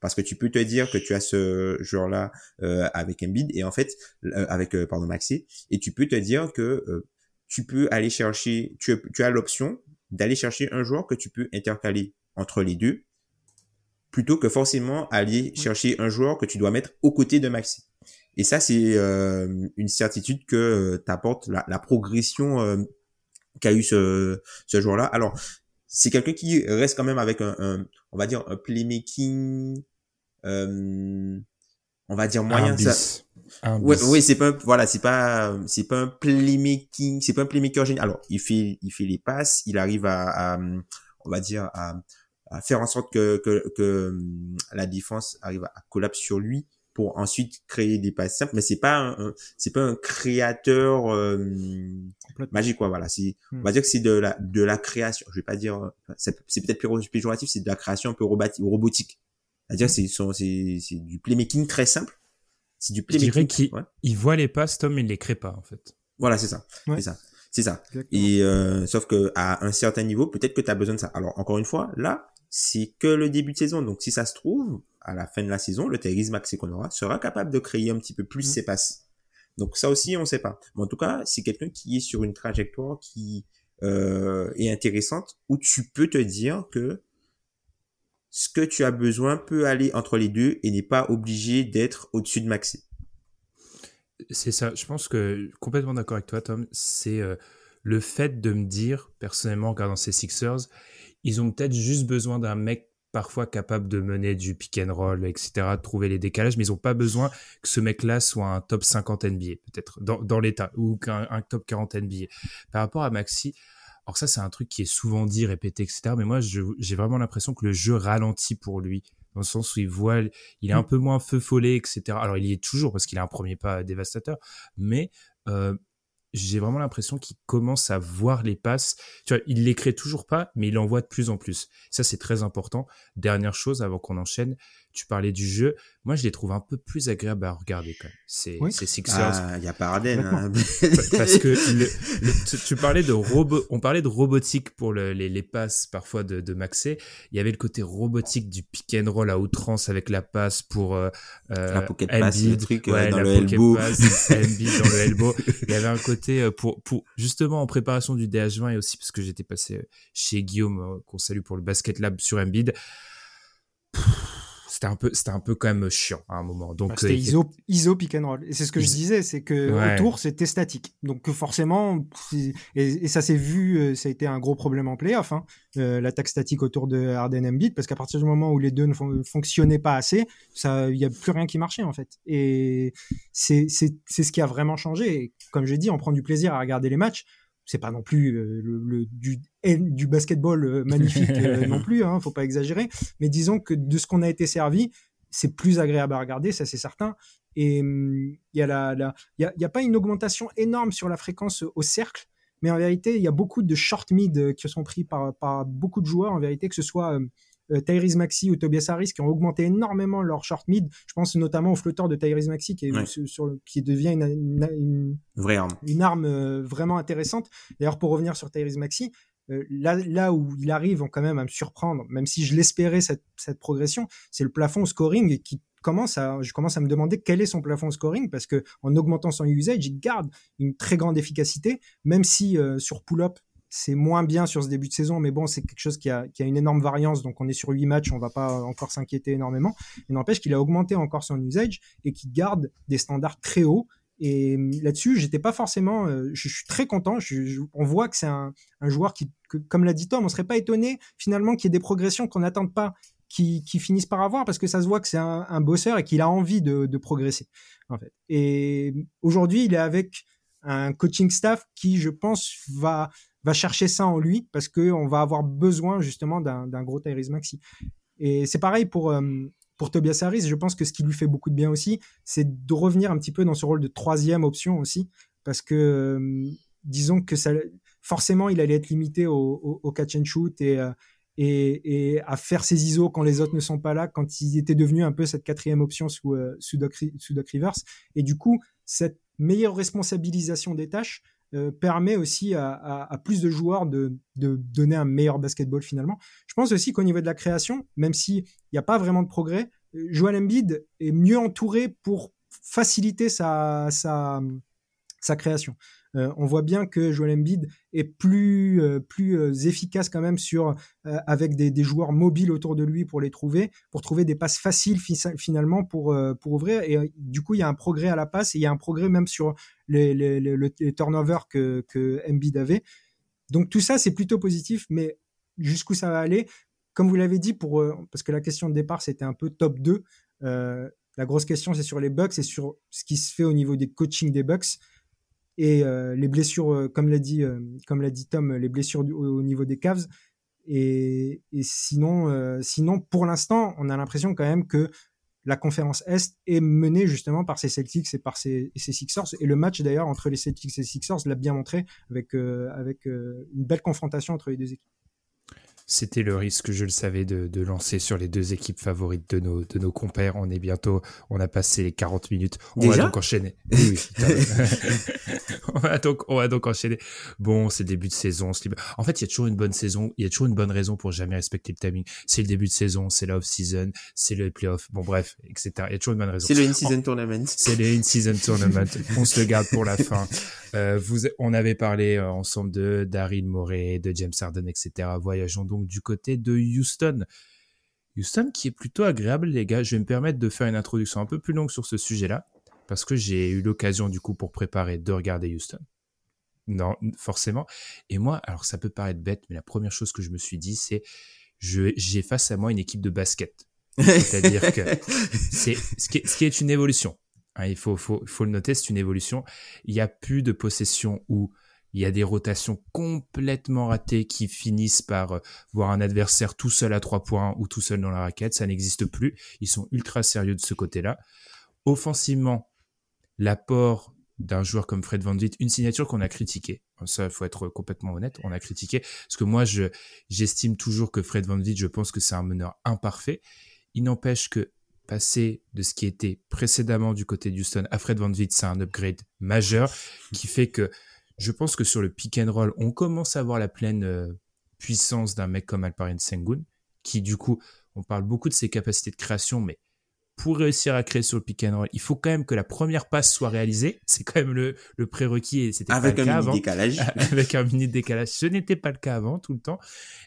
parce que tu peux te dire que tu as ce joueur-là euh, avec Embiid et en fait avec pardon Maxi et tu peux te dire que tu peux aller chercher tu, tu as l'option d'aller chercher un joueur que tu peux intercaler entre les deux, plutôt que forcément aller chercher un joueur que tu dois mettre aux côtés de Maxi. Et ça, c'est euh, une certitude que euh, t'apporte la, la, progression euh, qu'a eu ce, ce joueur-là. Alors, c'est quelqu'un qui reste quand même avec un, on va dire, un playmaking, euh, on va dire moyen. ça, oui, c'est pas, voilà, c'est pas, c'est pas un playmaking, c'est pas un playmaker génial. Alors, il fait, il fait les passes, il arrive à, à on va dire, à, à faire en sorte que, que, que la défense arrive à collapser sur lui pour ensuite créer des passes simples mais c'est pas un, c'est pas un créateur euh, magique quoi voilà c'est on va hmm. dire que c'est de la de la création je vais pas dire c'est, peut-être péjoratif c'est de la création un peu robotique c'est-à-dire c'est c'est c'est du playmaking très simple. C'est du playmaking je dirais qu'il il voit les passes Tom il les crée pas en fait. Voilà c'est ça c'est ça c'est ça. Et euh, sauf que à un certain niveau peut-être que tu as besoin de ça. Alors encore une fois là c'est que le début de saison. Donc, si ça se trouve, à la fin de la saison, le Terry Maxi qu'on aura sera capable de créer un petit peu plus mmh. ses passes. Donc, ça aussi, on ne sait pas. Mais en tout cas, c'est quelqu'un qui est sur une trajectoire qui euh, est intéressante, où tu peux te dire que ce que tu as besoin peut aller entre les deux et n'est pas obligé d'être au-dessus de Maxi. C'est ça. Je pense que complètement d'accord avec toi, Tom. C'est euh, le fait de me dire, personnellement, en regardant ces Sixers, ils ont peut-être juste besoin d'un mec parfois capable de mener du pick and roll, etc., de trouver les décalages, mais ils n'ont pas besoin que ce mec-là soit un top 50 NBA, peut-être, dans, dans l'état, ou qu'un top 40 NBA. Par rapport à Maxi, alors ça, c'est un truc qui est souvent dit, répété, etc., mais moi, j'ai vraiment l'impression que le jeu ralentit pour lui, dans le sens où il voit, il est un mm. peu moins feu follet, etc. Alors, il y est toujours parce qu'il a un premier pas dévastateur, mais euh, j'ai vraiment l'impression qu'il commence à voir les passes. Tu vois, il les crée toujours pas, mais il en voit de plus en plus. Ça, c'est très important. Dernière chose, avant qu'on enchaîne, tu parlais du jeu. Moi, je les trouve un peu plus agréables à regarder quand même. C'est oui. Sixers. Ah, il y a pas hein. [LAUGHS] Parce que tu, parlais de robot, on parlait de robotique pour le, les, les, passes parfois de, de Maxé. Il y avait le côté robotique du pick and roll à outrance avec la passe pour euh, la pocket pass, le truc ouais, dans le elbow. Pass, dans le elbow. Il y avait un côté côté, euh, pour, pour justement en préparation du DH20 et aussi parce que j'étais passé chez Guillaume, qu'on salue pour le Basket Lab sur Embiid c'était un peu c'était un peu quand même chiant à un moment. Donc bah, c'était euh, ISO, ISO pick and roll. Et c'est ce que je disais c'est que autour c'était statique. Donc forcément et, ça s'est vu euh, ça a été un gros problème en playoff hein, euh, l'attaque statique autour de Harden Embiid parce qu'à partir du moment où les deux ne fonctionnaient pas assez ça il y a plus rien qui marchait en fait. Et c'est c'est c'est ce qui a vraiment changé. Et comme j'ai dit on prend du plaisir à regarder les matchs c'est pas non plus euh, le, du, du basketball euh, magnifique euh, [LAUGHS] non plus, hein, faut pas exagérer. Mais disons que de ce qu'on a été servi, c'est plus agréable à regarder, ça c'est certain. Et hum, il y a la, y, a, y a pas une augmentation énorme sur la fréquence au cercle, mais en vérité il y a beaucoup de short mid qui sont pris par, par beaucoup de joueurs. En vérité que ce soit euh, Tyrese Maxi ou Tobias Harris qui ont augmenté énormément leur short mid. Je pense notamment au flotteur de Tyrese Maxi qui, est, sur, qui devient une, une, vraie arme, une arme euh, vraiment intéressante. D'ailleurs, pour revenir sur Tyrese Maxi, euh, là, là où il arrive quand même à me surprendre, même si je l'espérais cette, cette progression, c'est le plafond scoring qui commence à, je commence à me demander quel est son plafond scoring parce que en augmentant son usage, il garde une très grande efficacité, même si sur pull-up c'est moins bien sur ce début de saison, mais bon, c'est quelque chose qui a, une énorme variance, donc on est sur 8 matchs, on va pas encore s'inquiéter énormément. Mais n'empêche qu'il a augmenté encore son usage et qu'il garde des standards très hauts. Et là-dessus, j'étais pas forcément, euh, je, suis très content. on voit que c'est un, joueur qui, comme l'a dit Tom, on serait pas étonné finalement qu'il y ait des progressions qu'on n'attende pas qui, finissent par avoir parce que ça se voit que c'est un, bosseur et qu'il a envie de, de, progresser en fait. Et aujourd'hui, il est avec un coaching staff qui, je pense, va va chercher ça en lui parce qu'on va avoir besoin justement d'un gros Tyrese Maxi. Et c'est pareil pour, euh, pour Tobias Harris. Je pense que ce qui lui fait beaucoup de bien aussi, c'est de revenir un petit peu dans ce rôle de troisième option aussi. Parce que, euh, disons que ça, forcément, il allait être limité au, catch and shoot et, euh, et, et, à faire ses ISO quand les autres ne sont pas là, quand il était devenu un peu cette quatrième option sous, sous, Doc, sous Rivers. Et du coup, cette meilleure responsabilisation des tâches, euh, permet aussi à, plus de joueurs de, donner un meilleur basketball finalement. Je pense aussi qu'au niveau de la création, même s'il n'y a pas vraiment de progrès, euh, Joel Embiid est mieux entouré pour faciliter sa, création. Euh, on voit bien que Joel Embiid est plus, euh, plus euh, efficace quand même sur, avec des, joueurs mobiles autour de lui pour les trouver, pour trouver des passes faciles finalement pour, pour ouvrir. Et du coup, il y a un progrès à la passe et il y a un progrès même sur les, les, turnovers que, que Embiid avait. Donc tout ça, c'est plutôt positif, mais jusqu'où ça va aller? Comme vous l'avez dit, pour, parce que la question de départ, c'était un peu top 2. la grosse question, c'est sur les Bucks et sur ce qui se fait au niveau des coachings des Bucks. Et euh, les blessures, euh, comme l'a dit, euh, comme dit Tom, les blessures au, niveau des Cavs. Et, et sinon, sinon, pour l'instant, on a l'impression quand même que la conférence Est est menée justement par ces Celtics et par ces, ces Sixers. Et le match d'ailleurs entre les Celtics et les Sixers l'a bien montré avec, avec une belle confrontation entre les deux équipes. C'était le risque, je le savais, de, de, lancer sur les deux équipes favorites de nos, de nos compères. On est bientôt, on a passé les 40 minutes. On va donc enchaîner. [LAUGHS] Oui, [LAUGHS] on, va donc, on va donc enchaîner. Bon, c'est le début de saison. En fait, il y a toujours une bonne saison. Il y a toujours une bonne raison pour jamais respecter le timing. C'est le début de saison, c'est la off-season, c'est le playoff. Bon, bref, etc. Il y a toujours une bonne raison. C'est le in-season tournament. C'est le in-season tournament. [LAUGHS] on se le garde pour la fin. Euh, vous, on avait parlé euh, ensemble de Daryl Morey, de James Harden, etc. Voyageons donc du côté de Houston. Houston qui est plutôt agréable, les gars. Je vais me permettre de faire une introduction un peu plus longue sur ce sujet-là, parce que j'ai eu l'occasion, du coup, pour préparer, de regarder Houston. Non, forcément. Et moi, alors ça peut paraître bête, mais la première chose que je me suis dit, c'est j'ai face à moi une équipe de basket. C'est-à-dire que [LAUGHS] c'est ce qui, ce qui est une évolution. Hein, il faut, faut, faut le noter, c'est une évolution. Il n'y a plus de possession où il y a des rotations complètement ratées qui finissent par euh, voir un adversaire tout seul à trois points ou tout seul dans la raquette. Ça n'existe plus. Ils sont ultra sérieux de ce côté-là. Offensivement, l'apport d'un joueur comme Fred Van une signature qu'on a critiquée. Ça, il faut être complètement honnête. On a critiqué parce que moi, je j'estime toujours que Fred Van je pense que c'est un meneur imparfait. Il n'empêche que passer de ce qui était précédemment du côté d'Houston à Fred Van c'est un upgrade majeur qui fait que je pense que sur le pick and roll, on commence à voir la pleine euh, puissance d'un mec comme Alparian Sengun, qui du coup, on parle beaucoup de ses capacités de création, mais pour réussir à créer sur le pick and roll, il faut quand même que la première passe soit réalisée. C'est quand même le, le prérequis et c'était Avec pas le un cas mini avant. décalage. [LAUGHS] Avec un mini décalage. Ce n'était pas le cas avant tout le temps.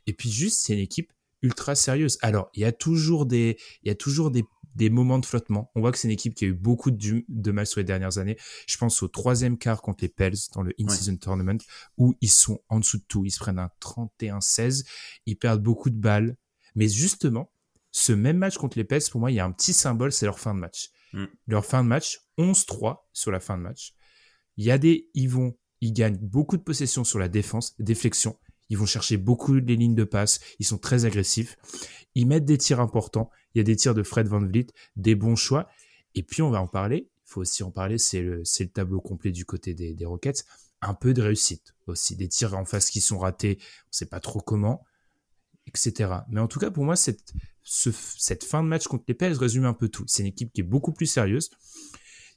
Et puis juste, c'est une équipe ultra sérieuse. Alors, il y a toujours des, il y a toujours des, des moments de flottement. On voit que c'est une équipe qui a eu beaucoup de, de mal sur les dernières années. Je pense au troisième quart contre les Pels dans le in-season tournament où ils sont en dessous de tout. Ils se prennent un 31-16. Ils perdent beaucoup de balles. Mais justement, ce même match contre les Pels, pour moi, il y a un petit symbole, c'est leur fin de match. Mm. Leur fin de match, 11-3 sur la fin de match. Il y a des, ils vont, ils gagnent beaucoup de possessions sur la défense, déflexion. Ils vont chercher beaucoup les lignes de passe. Ils sont très agressifs. Ils mettent des tirs importants. Il y a des tirs de Fred Van Vliet, des bons choix. Et puis, on va en parler. Il faut aussi en parler. C'est le, tableau complet du côté des, Rockets. Un peu de réussite aussi. Des tirs en face qui sont ratés. On sait pas trop comment, etc. Mais en tout cas, pour moi, cette, ce, cette fin de match contre les Pels résume un peu tout. C'est une équipe qui est beaucoup plus sérieuse.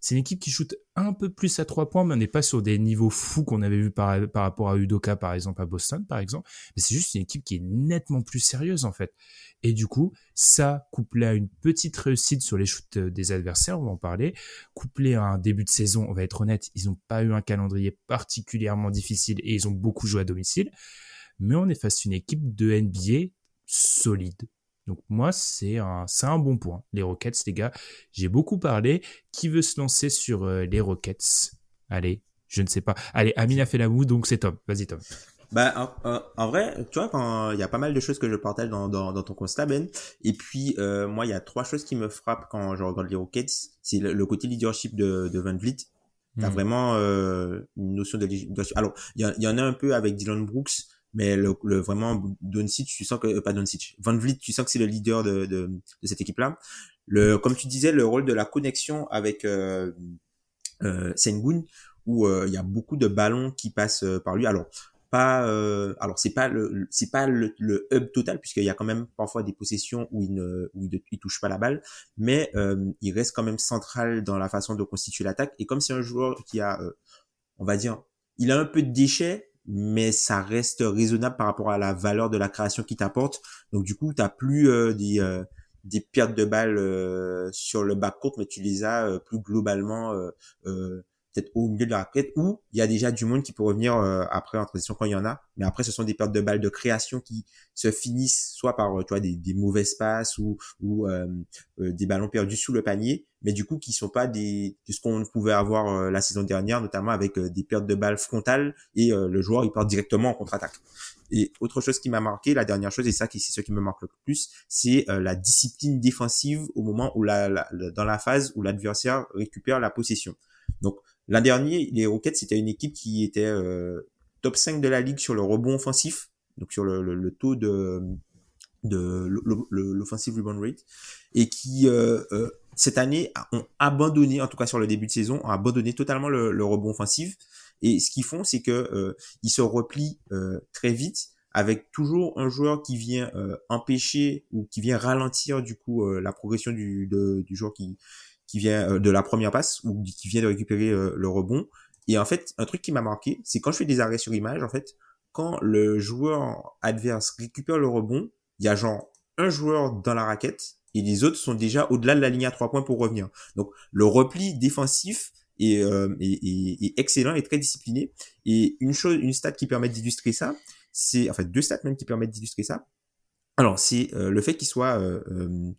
C'est une équipe qui shoot un peu plus à trois points, mais on n'est pas sur des niveaux fous qu'on avait vu par, par rapport à Udoka, par exemple, à Boston, par exemple. Mais c'est juste une équipe qui est nettement plus sérieuse, en fait. Et du coup, ça, couplé à une petite réussite sur les shoots des adversaires, on va en parler, couplé à un début de saison, on va être honnête, ils n'ont pas eu un calendrier particulièrement difficile et ils ont beaucoup joué à domicile. Mais on est face à une équipe de NBA solide, donc moi, c'est un, un bon point. Les Rockets, les gars, j'ai beaucoup parlé. Qui veut se lancer sur euh, les Rockets? Allez, je ne sais pas. Allez, Amine a fait la moue, donc c'est Tom. Vas-y, Tom. Bah, en, vrai, tu vois, quand il y a pas mal de choses que je partage dans, dans, dans ton constat, Ben. Et puis, euh, moi, il y a trois choses qui me frappent quand je regarde les Rockets. C'est le, le côté leadership de, de Van Vliet. T'as Hmm. vraiment euh, une notion de leadership. Alors, il y, a- il y en a un peu avec Dylan Brooks, mais le, le vraiment Doncic, tu sens que euh, pas Doncic, Van Vliet, tu sens que c'est le leader de, de, de cette équipe-là. Le, comme tu disais, le rôle de la connexion avec euh, euh, Sengun, où euh, il y a beaucoup de ballons qui passent euh, par lui. Alors pas, alors c'est pas le, c'est pas le, le hub total puisqu'il y a quand même parfois des possessions où il ne, où il, il touche pas la balle, mais il reste quand même central dans la façon de constituer l'attaque. Et comme c'est un joueur qui a, on va dire, il a un peu de déchets, mais ça reste raisonnable par rapport à la valeur de la création qu'il t'apporte. Donc du coup, t'as plus euh, des euh, pertes de balles euh, sur le bas court, mais tu les as euh, plus globalement euh, peut-être au milieu de la raquette où il y a déjà du monde qui peut revenir euh, après en transition quand il y en a. Mais après, ce sont des pertes de balles de création qui se finissent soit par euh, tu vois des, des mauvaises passes ou ou euh, euh, des ballons perdus sous le panier, mais du coup qui sont pas des de ce qu'on pouvait avoir euh, la saison dernière, notamment avec euh, des pertes de balles frontales et le joueur il part directement en contre-attaque. Et autre chose qui m'a marqué, la dernière chose, et ça qui c'est ce qui me marque le plus, c'est la discipline défensive au moment où la- la- dans la phase où l'adversaire récupère la possession. Donc l'an dernier, les Rockets c'était une équipe qui était euh, top 5 de la ligue sur le rebond offensif, donc sur le, le- le taux de de l'offensive rebound rate et qui euh, euh, cette année ont abandonné en tout cas sur le début de saison ont abandonné totalement le, le rebond offensif. Et ce qu'ils font c'est que euh, ils se replient euh, très vite avec toujours un joueur qui vient euh, empêcher ou qui vient ralentir du coup la progression du du joueur qui qui vient euh, de la première passe ou qui vient de récupérer euh, le rebond et en fait un truc qui m'a marqué c'est quand je fais des arrêts sur image en fait quand le joueur adverse récupère le rebond il y a genre un joueur dans la raquette et les autres sont déjà au-delà de la ligne à trois points pour revenir. Donc le repli défensif est, euh, est, excellent et très discipliné. Et une chose, une stat qui permet d'illustrer ça, c'est en fait deux stats même qui permettent d'illustrer ça. Alors c'est euh, le fait qu'il soit, euh, euh,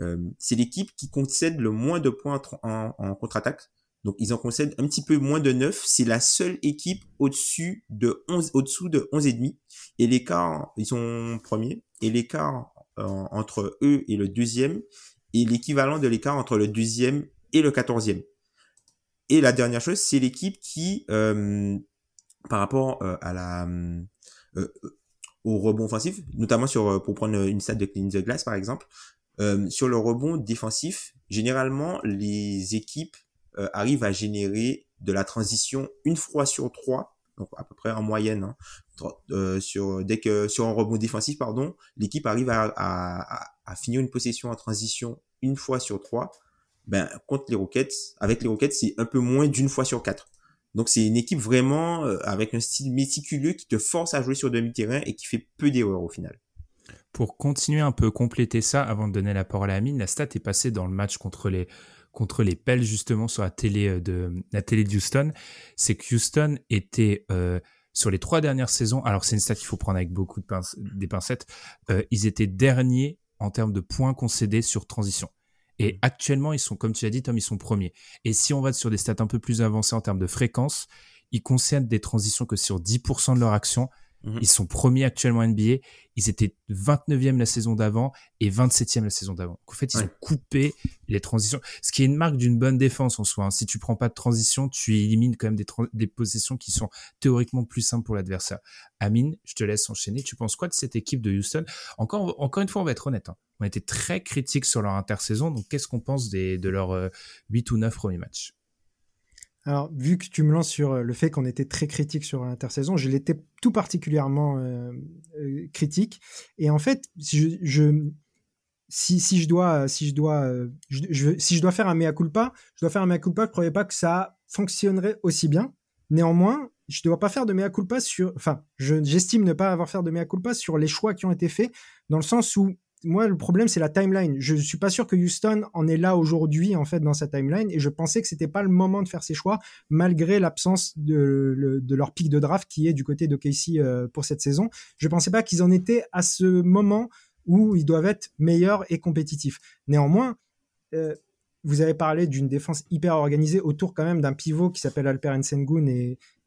euh, c'est l'équipe qui concède le moins de points en, contre-attaque. Donc ils en concèdent un petit peu moins de 9. C'est la seule équipe au-dessus de 11, au-dessous de 11 et l'écart, ils sont premiers. Et l'écart entre eux et le deuxième est l'équivalent de l'écart entre le deuxième et le quatorzième. Et la dernière chose, c'est l'équipe qui, euh, par rapport à la, euh, au rebond offensif, notamment sur, euh, pour prendre une stat de Clean the Glass par exemple, euh, sur le rebond défensif, généralement les équipes euh, arrivent à générer de la transition une fois sur trois, donc à peu près en moyenne, hein, euh, sur dès que sur un rebond défensif pardon, l'équipe arrive à, à, à finir une possession en transition une fois sur trois. Ben contre les Rockets, avec les Rockets c'est un peu moins d'une fois sur quatre. Donc c'est une équipe vraiment euh, avec un style méticuleux qui te force à jouer sur demi-terrain et qui fait peu d'erreurs au final. Pour continuer un peu compléter ça, avant de donner la parole à Amine, la stat est passée dans le match contre les contre les justement sur la télé euh, de la télé Houston, c'est que Houston était euh, sur les trois dernières saisons. Alors c'est une stat qu'il faut prendre avec beaucoup de des pincettes. Ils étaient derniers en termes de points concédés sur transition. Et actuellement, ils sont, comme tu l'as dit, Tom, ils sont premiers. Et si on va sur des stats un peu plus avancées en termes de fréquence, ils concernent des transitions que sur 10% de leur action. Mhm. Ils sont premiers actuellement NBA. Ils étaient 29e la saison d'avant et 27e la saison d'avant. En fait, ils ont coupé les transitions. Ce qui est une marque d'une bonne défense en soi. Hein. Si tu prends pas de transition, tu élimines quand même des, des possessions qui sont théoriquement plus simples pour l'adversaire. Amine, je te laisse enchaîner. Tu penses quoi de cette équipe de Houston? Encore, encore une fois, on va être honnête. Hein. On a été très critiques sur leur intersaison. Donc, qu'est-ce qu'on pense de leurs 8 euh, ou 9 premiers matchs? Alors, vu que tu me lances sur euh, le fait qu'on était très critique sur l'intersaison, je l'étais tout particulièrement euh, critique. Et en fait, si je, dois, faire un mea culpa, je dois faire un mea culpa. Je ne croyais pas que ça fonctionnerait aussi bien. Néanmoins, je ne dois pas faire de mea culpa sur, enfin, j'estime ne pas avoir faire de mea culpa sur les choix qui ont été faits, dans le sens où moi, le problème, c'est la timeline. Je suis pas sûr que Houston en est là aujourd'hui, en fait, dans sa timeline. Et je pensais que c'était pas le moment de faire ses choix, malgré l'absence de, leur pic de draft qui est du côté de Casey euh, pour cette saison. Je pensais pas qu'ils en étaient à ce moment où ils doivent être meilleurs et compétitifs. Néanmoins, euh, vous avez parlé d'une défense hyper organisée autour quand même d'un pivot qui s'appelle Alper Sengun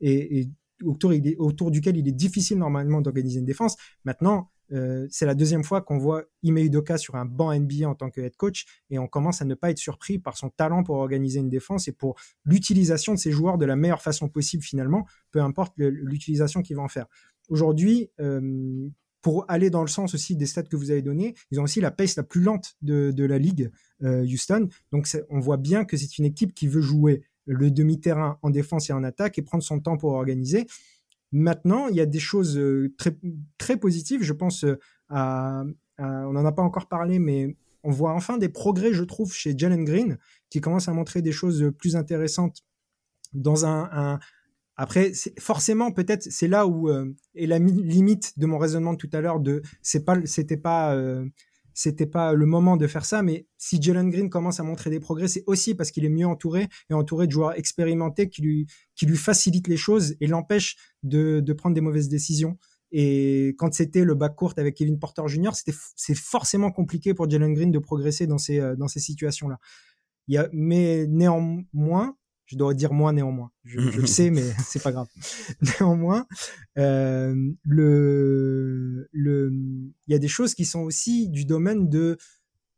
et autour, autour duquel il est difficile normalement d'organiser une défense. Maintenant, euh, c'est la deuxième fois qu'on voit Ime Udoka sur un banc NBA en tant que head coach et on commence à ne pas être surpris par son talent pour organiser une défense et pour l'utilisation de ses joueurs de la meilleure façon possible finalement, peu importe l'utilisation qu'il va en faire. Aujourd'hui, euh, pour aller dans le sens aussi des stats que vous avez donnés, ils ont aussi la pace la plus lente de, la ligue, euh, Houston. Donc on voit bien que c'est une équipe qui veut jouer le demi-terrain en défense et en attaque et prendre son temps pour organiser. Maintenant, il y a des choses euh, très, très positives. Je pense euh, à, on n'en a pas encore parlé, mais on voit enfin des progrès, je trouve, chez Jalen Green, qui commence à montrer des choses plus intéressantes dans un, après, forcément, peut-être, c'est là où euh, est la limite de mon raisonnement de tout à l'heure de c'est pas, c'était pas, c'était pas le moment de faire ça, mais si Jalen Green commence à montrer des progrès, c'est aussi parce qu'il est mieux entouré et entouré de joueurs expérimentés qui lui, qui lui facilitent les choses et l'empêchent de, de prendre des mauvaises décisions. Et quand c'était le bac court avec Kevin Porter Jr., c'était, c'est forcément compliqué pour Jalen Green de progresser dans ces, euh, dans ces situations-là. Mais néanmoins, je dois dire moins néanmoins. Je, [LAUGHS] je le sais, mais [LAUGHS] c'est pas grave. néanmoins, euh, le, le, il y a des choses qui sont aussi du domaine de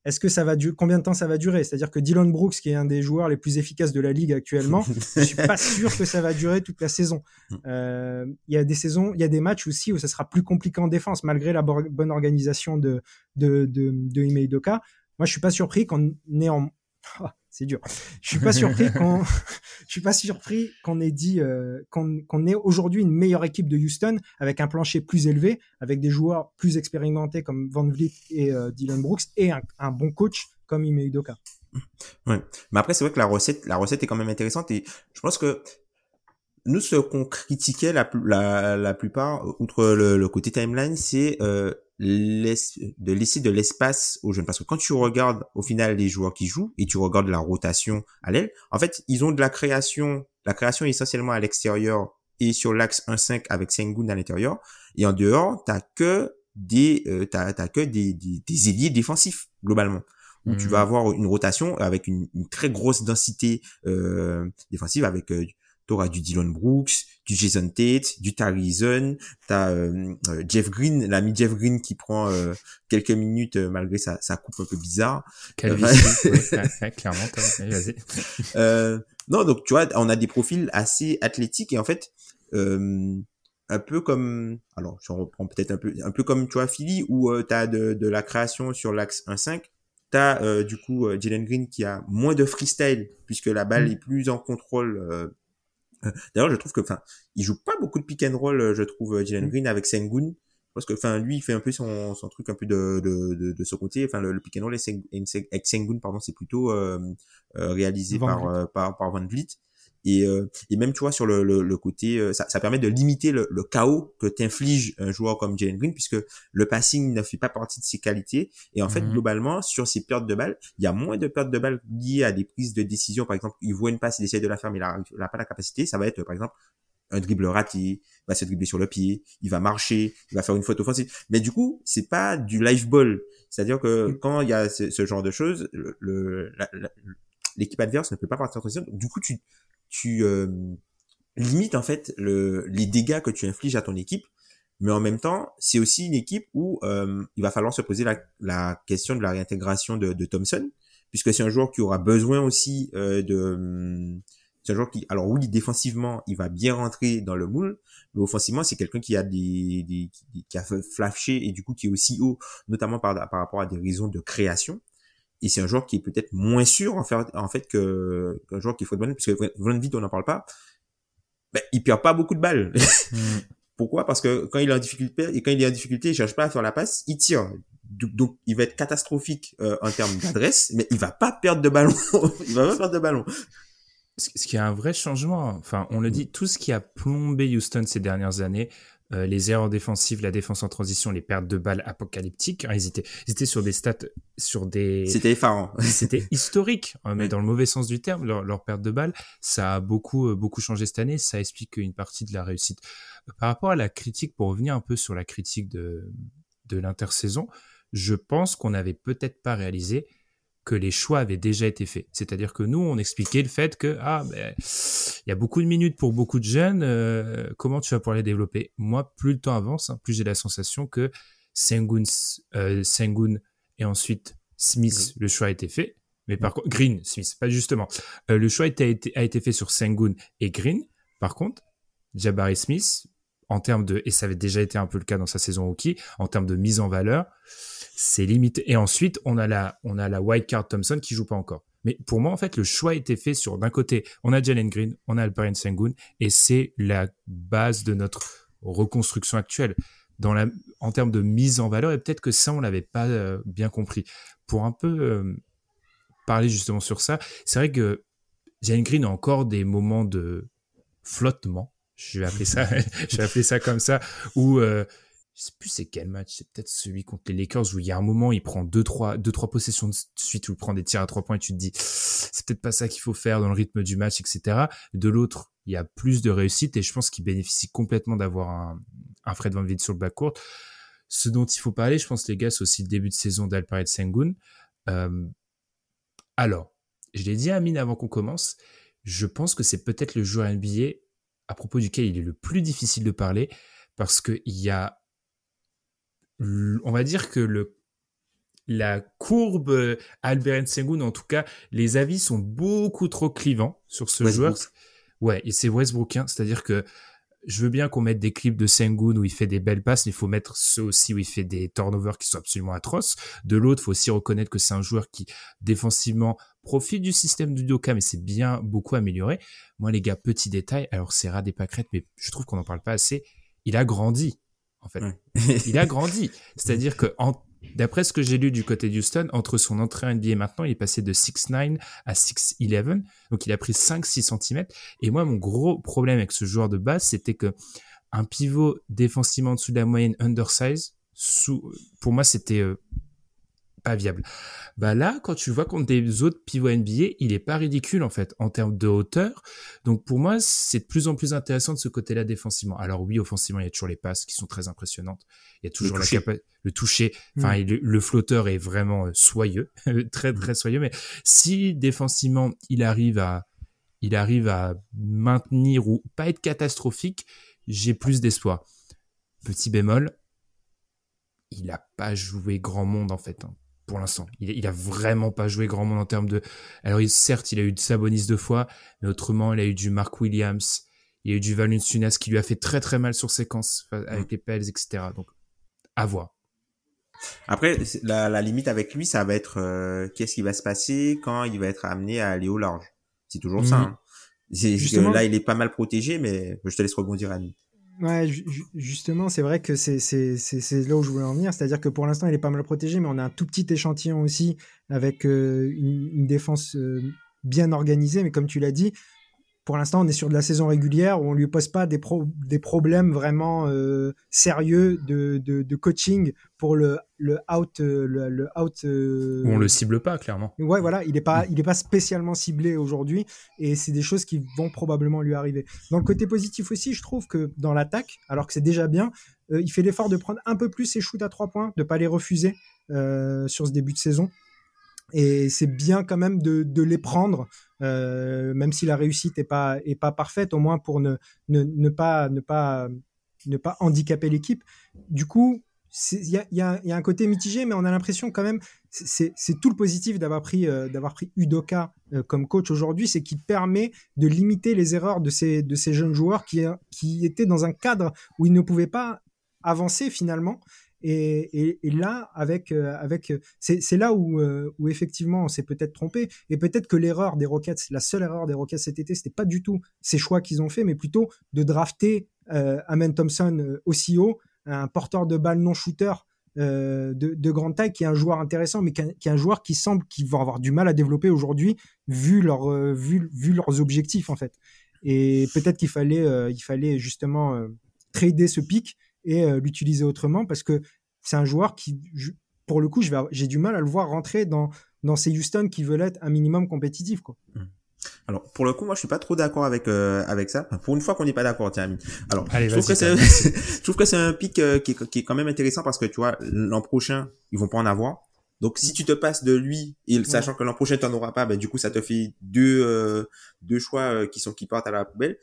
est-ce que ça va durer, combien de temps ça va durer? C'est-à-dire que Dylan Brooks, qui est un des joueurs les plus efficaces de la ligue actuellement, [LAUGHS] je suis pas sûr que ça va durer toute la saison. Euh, il y a des saisons, il y a des matchs aussi où ça sera plus compliqué en défense, malgré la bonne organisation de de de, de Ime Moi, je suis pas surpris qu'on ait en c'est dur. Je suis pas surpris [LAUGHS] qu'on, [LAUGHS] je suis pas surpris qu'on ait dit euh, qu'on ait aujourd'hui une meilleure équipe de Houston avec un plancher plus élevé, avec des joueurs plus expérimentés comme Van Vliet et euh, Dylan Brooks et un, bon coach comme Ime Udoka. Ouais. Mais après c'est vrai que la recette, la recette est quand même intéressante et je pense que nous ce qu'on critiquait la, la, la plupart, outre le, côté timeline, c'est euh, de laisser de l'espace aux jeunes. Parce que quand tu regardes au final les joueurs qui jouent et tu regardes la rotation à l'aile, en fait, ils ont de la création, la création essentiellement à l'extérieur et sur l'axe 1-5 avec Sengun à l'intérieur. Et en dehors, t'as que des, euh, t'as, que des, des, des ailiers défensifs, globalement où tu vas mmh. avoir une rotation avec une, une très grosse densité euh, défensive avec euh, t'auras du Dylan Brooks, du Jason Tate, du Tarizon, t'as euh, euh, Jeff Green, l'ami Jeff Green qui prend euh, quelques minutes malgré sa, sa coupe un peu bizarre. [LAUGHS] clairement, vas-y. non, donc tu vois, on a des profils assez athlétiques et en fait, un peu comme, alors je reprends peut-être un peu, un peu comme tu vois Philly où tu as de, de la création sur l'axe 1-5, T'as euh, du coup Jalen Green qui a moins de freestyle puisque la balle mm. est plus en contrôle euh, [LAUGHS] d'ailleurs, je trouve que, enfin, il joue pas beaucoup de pick and roll, euh, je trouve, euh, Jalen mm. Green avec Sengun. Parce que, enfin, lui, il fait un peu son, son truc un peu de, de, de, de ce côté. Enfin, le, pick and roll avec Sengun, pardon, c'est plutôt euh, réalisé par, par, par Van Vliet. Et, euh, et même, tu vois, sur le, le, côté, euh, ça, ça, permet de limiter le, le chaos que t'inflige un joueur comme Jalen Green, puisque le passing ne fait pas partie de ses qualités. Et en fait, mhm. globalement, sur ses pertes de balles, il y a moins de pertes de balles liées à des prises de décision. Par exemple, il voit une passe, il essaie de la faire, mais il n'a pas la capacité. Ça va être, par exemple, un dribble raté, il va se dribbler sur le pied, il va marcher, il va faire une faute offensive. Mais du coup, c'est pas du live ball. C'est-à-dire que mm. quand il y a ce, genre de choses, le, l'équipe adverse ne peut pas partir en transition. Du coup, tu, tu limites en fait le, les dégâts que tu infliges à ton équipe, mais en même temps, c'est aussi une équipe où il va falloir se poser la, la question de la réintégration de, de Thompson, puisque c'est un joueur qui aura besoin aussi de c'est un joueur qui, alors oui, défensivement, il va bien rentrer dans le moule, mais offensivement, c'est quelqu'un qui a des, des, qui a flashé et du coup qui est aussi haut, notamment par, par rapport à des raisons de création. Et c'est un joueur qui est peut-être moins sûr en fait, en fait que qu'un joueur qui est football, puisque vite on n'en parle pas. Ben, il perd pas beaucoup de balles. Mm. [LAUGHS] Pourquoi? Parce que quand il est en difficulté, et quand il est en difficulté, il cherche pas à faire la passe, il tire. Donc, il va être catastrophique euh, en termes d'adresse, mais il va pas perdre de ballon. [LAUGHS] il va pas perdre de ballon ce qui est un vrai changement. Enfin, on le mm. dit, tout ce qui a plombé Houston ces dernières années, euh, les erreurs défensives, la défense en transition, les pertes de balles apocalyptiques. Hein, ils, étaient, ils étaient sur des stats, sur des. C'était effarant. [LAUGHS] C'était historique, hein, mais dans le mauvais sens du terme, leur, leur perte de balles, ça a beaucoup, euh, beaucoup changé cette année. Ça explique une partie de la réussite. Par rapport à la critique, pour revenir un peu sur la critique de, de l'intersaison, je pense qu'on n'avait peut-être pas réalisé que les choix avaient déjà été faits. C'est-à-dire que nous, on expliquait le fait que ah, ben, il y a beaucoup de minutes pour beaucoup de jeunes. Euh, comment tu vas pouvoir les développer? Moi, plus le temps avance, hein, plus j'ai la sensation que Sengun, euh, Sengun et ensuite Smith, le choix a été fait. Mais par contre, Green, Smith, pas justement. Euh, le choix a été, a été fait sur Sengun et Green. Par contre, Jabari Smith, en termes de, et ça avait déjà été un peu le cas dans sa saison rookie, en termes de mise en valeur, c'est limité. Et ensuite, on a la, on a la card Thompson qui joue pas encore. Mais pour moi, en fait, le choix a été fait sur, d'un côté, on a Jalen Green, on a Alperen Sengun, et c'est la base de notre reconstruction actuelle. Dans la, en termes de mise en valeur, et peut-être que ça, on l'avait pas euh, bien compris. Pour un peu euh, parler justement sur ça, c'est vrai que Jalen Green a encore des moments de flottement. Je vais appeler ça, [LAUGHS] je vais appeler ça comme ça, où euh, je sais plus c'est quel match, c'est peut-être celui contre les Lakers où il y a un moment, il prend deux, trois, deux, trois possessions de suite où il prend des tirs à trois points et tu te dis, c'est peut-être pas ça qu'il faut faire dans le rythme du match, etc. De l'autre, il y a plus de réussite et je pense qu'il bénéficie complètement d'avoir un, un Fred Van Vliet sur le backcourt. Ce dont il faut parler, je pense, les gars, c'est aussi le début de saison d'Alparet Sengun. Euh, alors, je l'ai dit à Amine avant qu'on commence, je pense que c'est peut-être le joueur NBA à propos duquel il est le plus difficile de parler parce qu'il y a on va dire que le la courbe Albert Sengun, en tout cas, les avis sont beaucoup trop clivants sur ce joueur. Ouais, et c'est Westbrookien, c'est-à-dire que je veux bien qu'on mette des clips de Sengun où il fait des belles passes, mais il faut mettre ceux aussi où il fait des turnovers qui sont absolument atroces. De l'autre, il faut aussi reconnaître que c'est un joueur qui, défensivement, profite du système du Doka, mais c'est bien beaucoup amélioré. Moi, les gars, petit détail, alors c'est rat des pâquerettes, mais je trouve qu'on n'en parle pas assez. Il a grandi en fait. il a grandi. [LAUGHS] C'est-à-dire que, d'après ce que j'ai lu du côté d'Houston, entre son entrée en NBA et maintenant, il est passé de 6'9 à 6'11. Donc, il a pris 5-6 cm. Et moi, mon gros problème avec ce joueur de base, c'était que un pivot défensivement en dessous de la moyenne undersize, sous, pour moi, c'était euh, pas viable. Bah là, quand tu vois contre des autres pivots NBA, il est pas ridicule en fait en termes de hauteur. Donc pour moi, c'est de plus en plus intéressant de ce côté-là défensivement. Alors oui, offensivement, il y a toujours les passes qui sont très impressionnantes. Il y a toujours le toucher. la le toucher. Enfin, mm. le, flotteur est vraiment euh, soyeux, [LAUGHS] très très soyeux. Mais si défensivement, il arrive à il arrive à maintenir ou pas être catastrophique, j'ai plus d'espoir. Petit bémol, il a pas joué grand monde en fait. Hein pour l'instant. Il, a vraiment pas joué grand monde en termes de. Alors certes, il a eu de Sabonis deux fois, mais autrement, il a eu du Mark Williams, il a eu du Valanciunas qui lui a fait très très mal sur séquence avec mm. les Pels, etc. Donc à voir. Après, la, limite avec lui, ça va être euh, qu'est-ce qui va se passer quand il va être amené à aller au large? C'est toujours ça. Mm. Hein. là, il est pas mal protégé, mais je te laisse rebondir, Annie. Ouais, justement, c'est vrai que c'est là où je voulais en venir. C'est-à-dire que pour l'instant, il est pas mal protégé, mais on a un tout petit échantillon aussi avec euh, une, défense euh, bien organisée. Mais comme tu l'as dit, pour l'instant, on est sur de la saison régulière où on lui pose pas des, des problèmes vraiment euh, sérieux de, de, de, coaching pour le, le out. Euh, le, out euh, on le cible pas, clairement. Ouais, voilà, il n'est pas, il est pas spécialement ciblé aujourd'hui et c'est des choses qui vont probablement lui arriver. Dans le côté positif aussi, je trouve que dans l'attaque, alors que c'est déjà bien, il fait l'effort de prendre un peu plus ses shoots à trois points, de pas les refuser sur ce début de saison. Et c'est bien quand même de, de les prendre, euh, même si la réussite n'est pas, est pas parfaite, au moins pour ne, ne, ne, pas, ne, pas, ne pas handicaper l'équipe. Du coup, il y a, y, y a, un côté mitigé, mais on a l'impression quand même, c'est tout le positif d'avoir pris, euh, pris Udoka euh, comme coach aujourd'hui, c'est qu'il permet de limiter les erreurs de ces, de ces jeunes joueurs qui, qui étaient dans un cadre où ils ne pouvaient pas avancer finalement et, là, avec, euh, avec, c'est là où, euh, où effectivement on s'est peut-être trompé. Et peut-être que l'erreur des Rockets, la seule erreur des Rockets cet été, c'était pas du tout ces choix qu'ils ont fait, mais plutôt de drafter euh, Amen Thompson euh, aussi haut, un porteur de balle non shooter de, de, grande taille, qui est un joueur intéressant, mais qui, est un joueur qui semble qu'ils vont avoir du mal à développer aujourd'hui, vu, leur, vu, vu leurs objectifs en fait. Et peut-être qu'il fallait, fallait justement trader ce pic et euh, l'utiliser autrement parce que c'est un joueur qui, pour le coup, j'ai du mal à le voir rentrer dans, dans ces Houston qui veulent être un minimum compétitif. Quoi. Mmh. Alors pour le coup, moi je suis pas trop d'accord avec euh, avec ça. pour une fois qu'on n'est pas d'accord, tiens. Alors je, trouve que c'est, [LAUGHS] je trouve que c'est un pic euh, qui, est, qui est quand même intéressant parce que tu vois l'an prochain ils vont pas en avoir. Donc si tu te passes de lui, et sachant que l'an prochain tu n'en auras pas, ben du coup ça te fait deux deux choix qui sont qui partent à la poubelle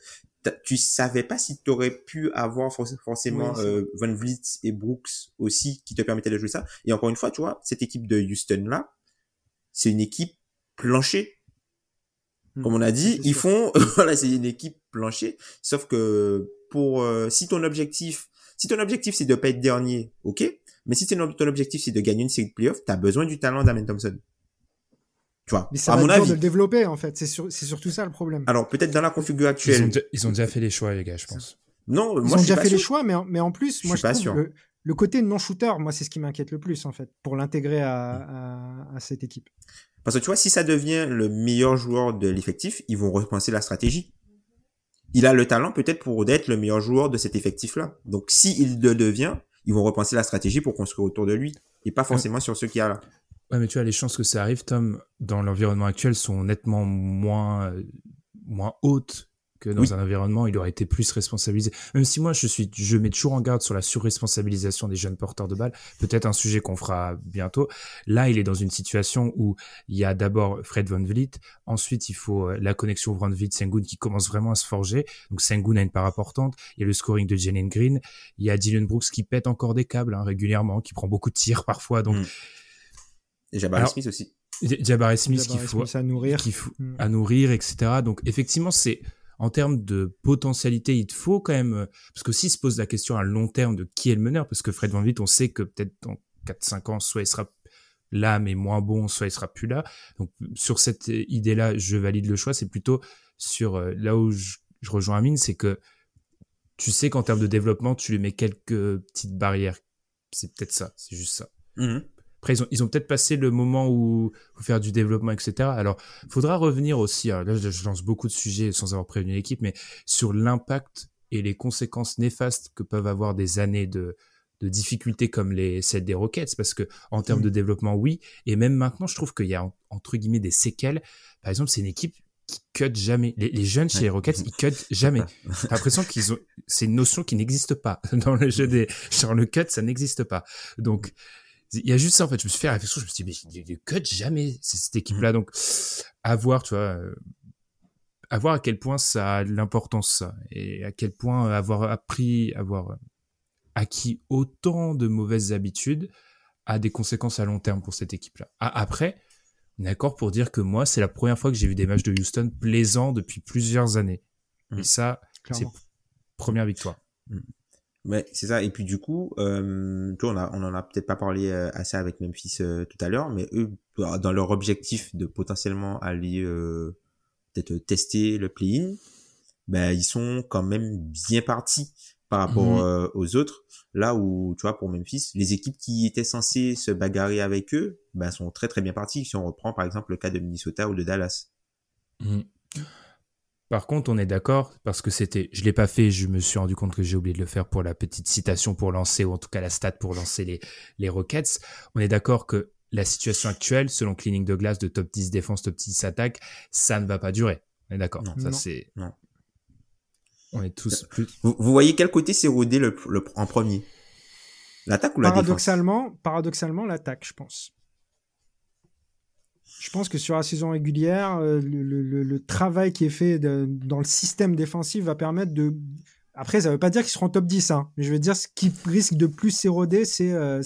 tu savais pas si tu aurais pu avoir forcément euh, Van Vliet et Brooks aussi qui te permettaient de jouer ça. Et encore une fois, tu vois, cette équipe de Houston là, c'est une équipe plancher. Hmm. Comme on a dit, ils font [LAUGHS] voilà, c'est une équipe plancher. Sauf que pour euh, si ton objectif, si ton objectif c'est de pas être dernier, ok. Mais si ton objectif c'est de gagner une série de playoffs, t'as besoin du talent d'Amen Thompson. Tu vois, mais ça à va mon avis. de le développer, en fait. C'est sur, surtout ça le problème. Alors, peut-être dans la configuration actuelle. Ils ont, déjà fait les choix, les gars, je pense. Non, ils moi, ont déjà fait les choix, mais, mais en plus, moi, je trouve Le, côté non-shooter, moi, c'est ce qui m'inquiète le plus, en fait, pour l'intégrer à, à, cette équipe. Parce que tu vois, si ça devient le meilleur joueur de l'effectif, ils vont repenser la stratégie. Il a le talent peut-être pour être le meilleur joueur de cet effectif-là. Donc, s'il le devient, ils vont repenser la stratégie pour construire autour de lui et pas forcément sur ce qu'il y a là. Ouais, mais tu vois, les chances que ça arrive, Tom, dans l'environnement actuel sont nettement moins, moins hautes que dans un environnement, il aurait été plus responsabilisé. Même si moi, je suis, je mets toujours en garde sur la surresponsabilisation des jeunes porteurs de balles. Peut-être un sujet qu'on fera bientôt. Là, il est dans une situation où il y a d'abord Fred Van Vliet. Ensuite, il faut euh, la connexion Van Vliet-Sengun qui commence vraiment à se forger. Donc, Sengun a une part importante. Il y a le scoring de Jalen Green. Il y a Dylan Brooks qui pète encore des câbles, hein, régulièrement, qui prend beaucoup de tirs parfois. Donc, mm. Et Jabari Smith aussi. Jabari Smith qu'il faut, à nourrir, faut, mm. à nourrir, etc. Donc effectivement, c'est en termes de potentialité, il te faut quand même parce que s'il se pose la question à long terme de qui est le meneur, parce que Fred Van Vliet, on sait que peut-être dans 4-5 ans, soit il sera là mais moins bon, soit il sera plus là. Donc sur cette idée-là, je valide le choix. C'est plutôt sur euh, là où je, rejoins Amine, c'est que tu sais qu'en termes de développement, tu lui mets quelques petites barrières. C'est peut-être ça, c'est juste ça. Mm-hmm. Après, ils ont, ils ont peut-être passé le moment où faut faire du développement, etc. Alors, faudra revenir aussi. Là, je lance beaucoup de sujets sans avoir prévenu l'équipe, mais sur l'impact et les conséquences néfastes que peuvent avoir des années de, de difficultés comme les celles des Rockets, parce que en termes de développement, oui. Et même maintenant, je trouve qu'il y a entre guillemets des séquelles. Par exemple, c'est une équipe qui cut jamais. Les, jeunes chez les Rockets, ils cut [LAUGHS] jamais. J'ai l'impression qu'ils ont, c'est une notion qui n'existe pas [LAUGHS] dans le jeu des, genre le cut, ça n'existe pas. Donc, il y a juste ça en fait. Je me suis fait la réflexion je me suis dit mais il cut jamais cette équipe là donc à voir tu vois euh, à voir à quel point ça a l'importance et à quel point avoir appris avoir acquis autant de mauvaises habitudes a des conséquences à long terme pour cette équipe là après d'accord pour dire que moi c'est la première fois que j'ai vu des matchs de Houston plaisants depuis plusieurs années. Et mmh. ça c'est première victoire mmh. Ouais, c'est ça. Et puis du coup, euh, on, a, on en a peut-être pas parlé euh, assez avec Memphis euh, tout à l'heure, mais eux, dans leur objectif de potentiellement aller euh, peut-être tester le play-in, ben ils sont quand même bien partis par rapport mhm. euh, aux autres. Là où, tu vois, pour Memphis, les équipes qui étaient censées se bagarrer avec eux, ben sont très très bien parties. Si on reprend par exemple le cas de Minnesota ou de Dallas. Mhm. Par contre, on est d'accord parce que c'était, je l'ai pas fait, je me suis rendu compte que j'ai oublié de le faire pour la petite citation pour lancer ou en tout cas la stat pour lancer les les Rockets. On est d'accord que la situation actuelle, selon Cleaning de glace de top 10 défense, top 10 attaque, ça ne va pas durer. On est d'accord. Ça c'est. Non. On est tous plus. Vous, vous voyez quel côté s'est rodé le, le, en premier? L'attaque ou la défense? Paradoxalement, paradoxalement l'attaque, je pense. Je pense que sur la saison régulière, euh, le, le- le travail qui est fait de- dans le système défensif va permettre de. Après, ça veut pas dire qu'ils seront top 10, hein, mais je veux dire, ce qui risque de plus s'éroder, c'est euh,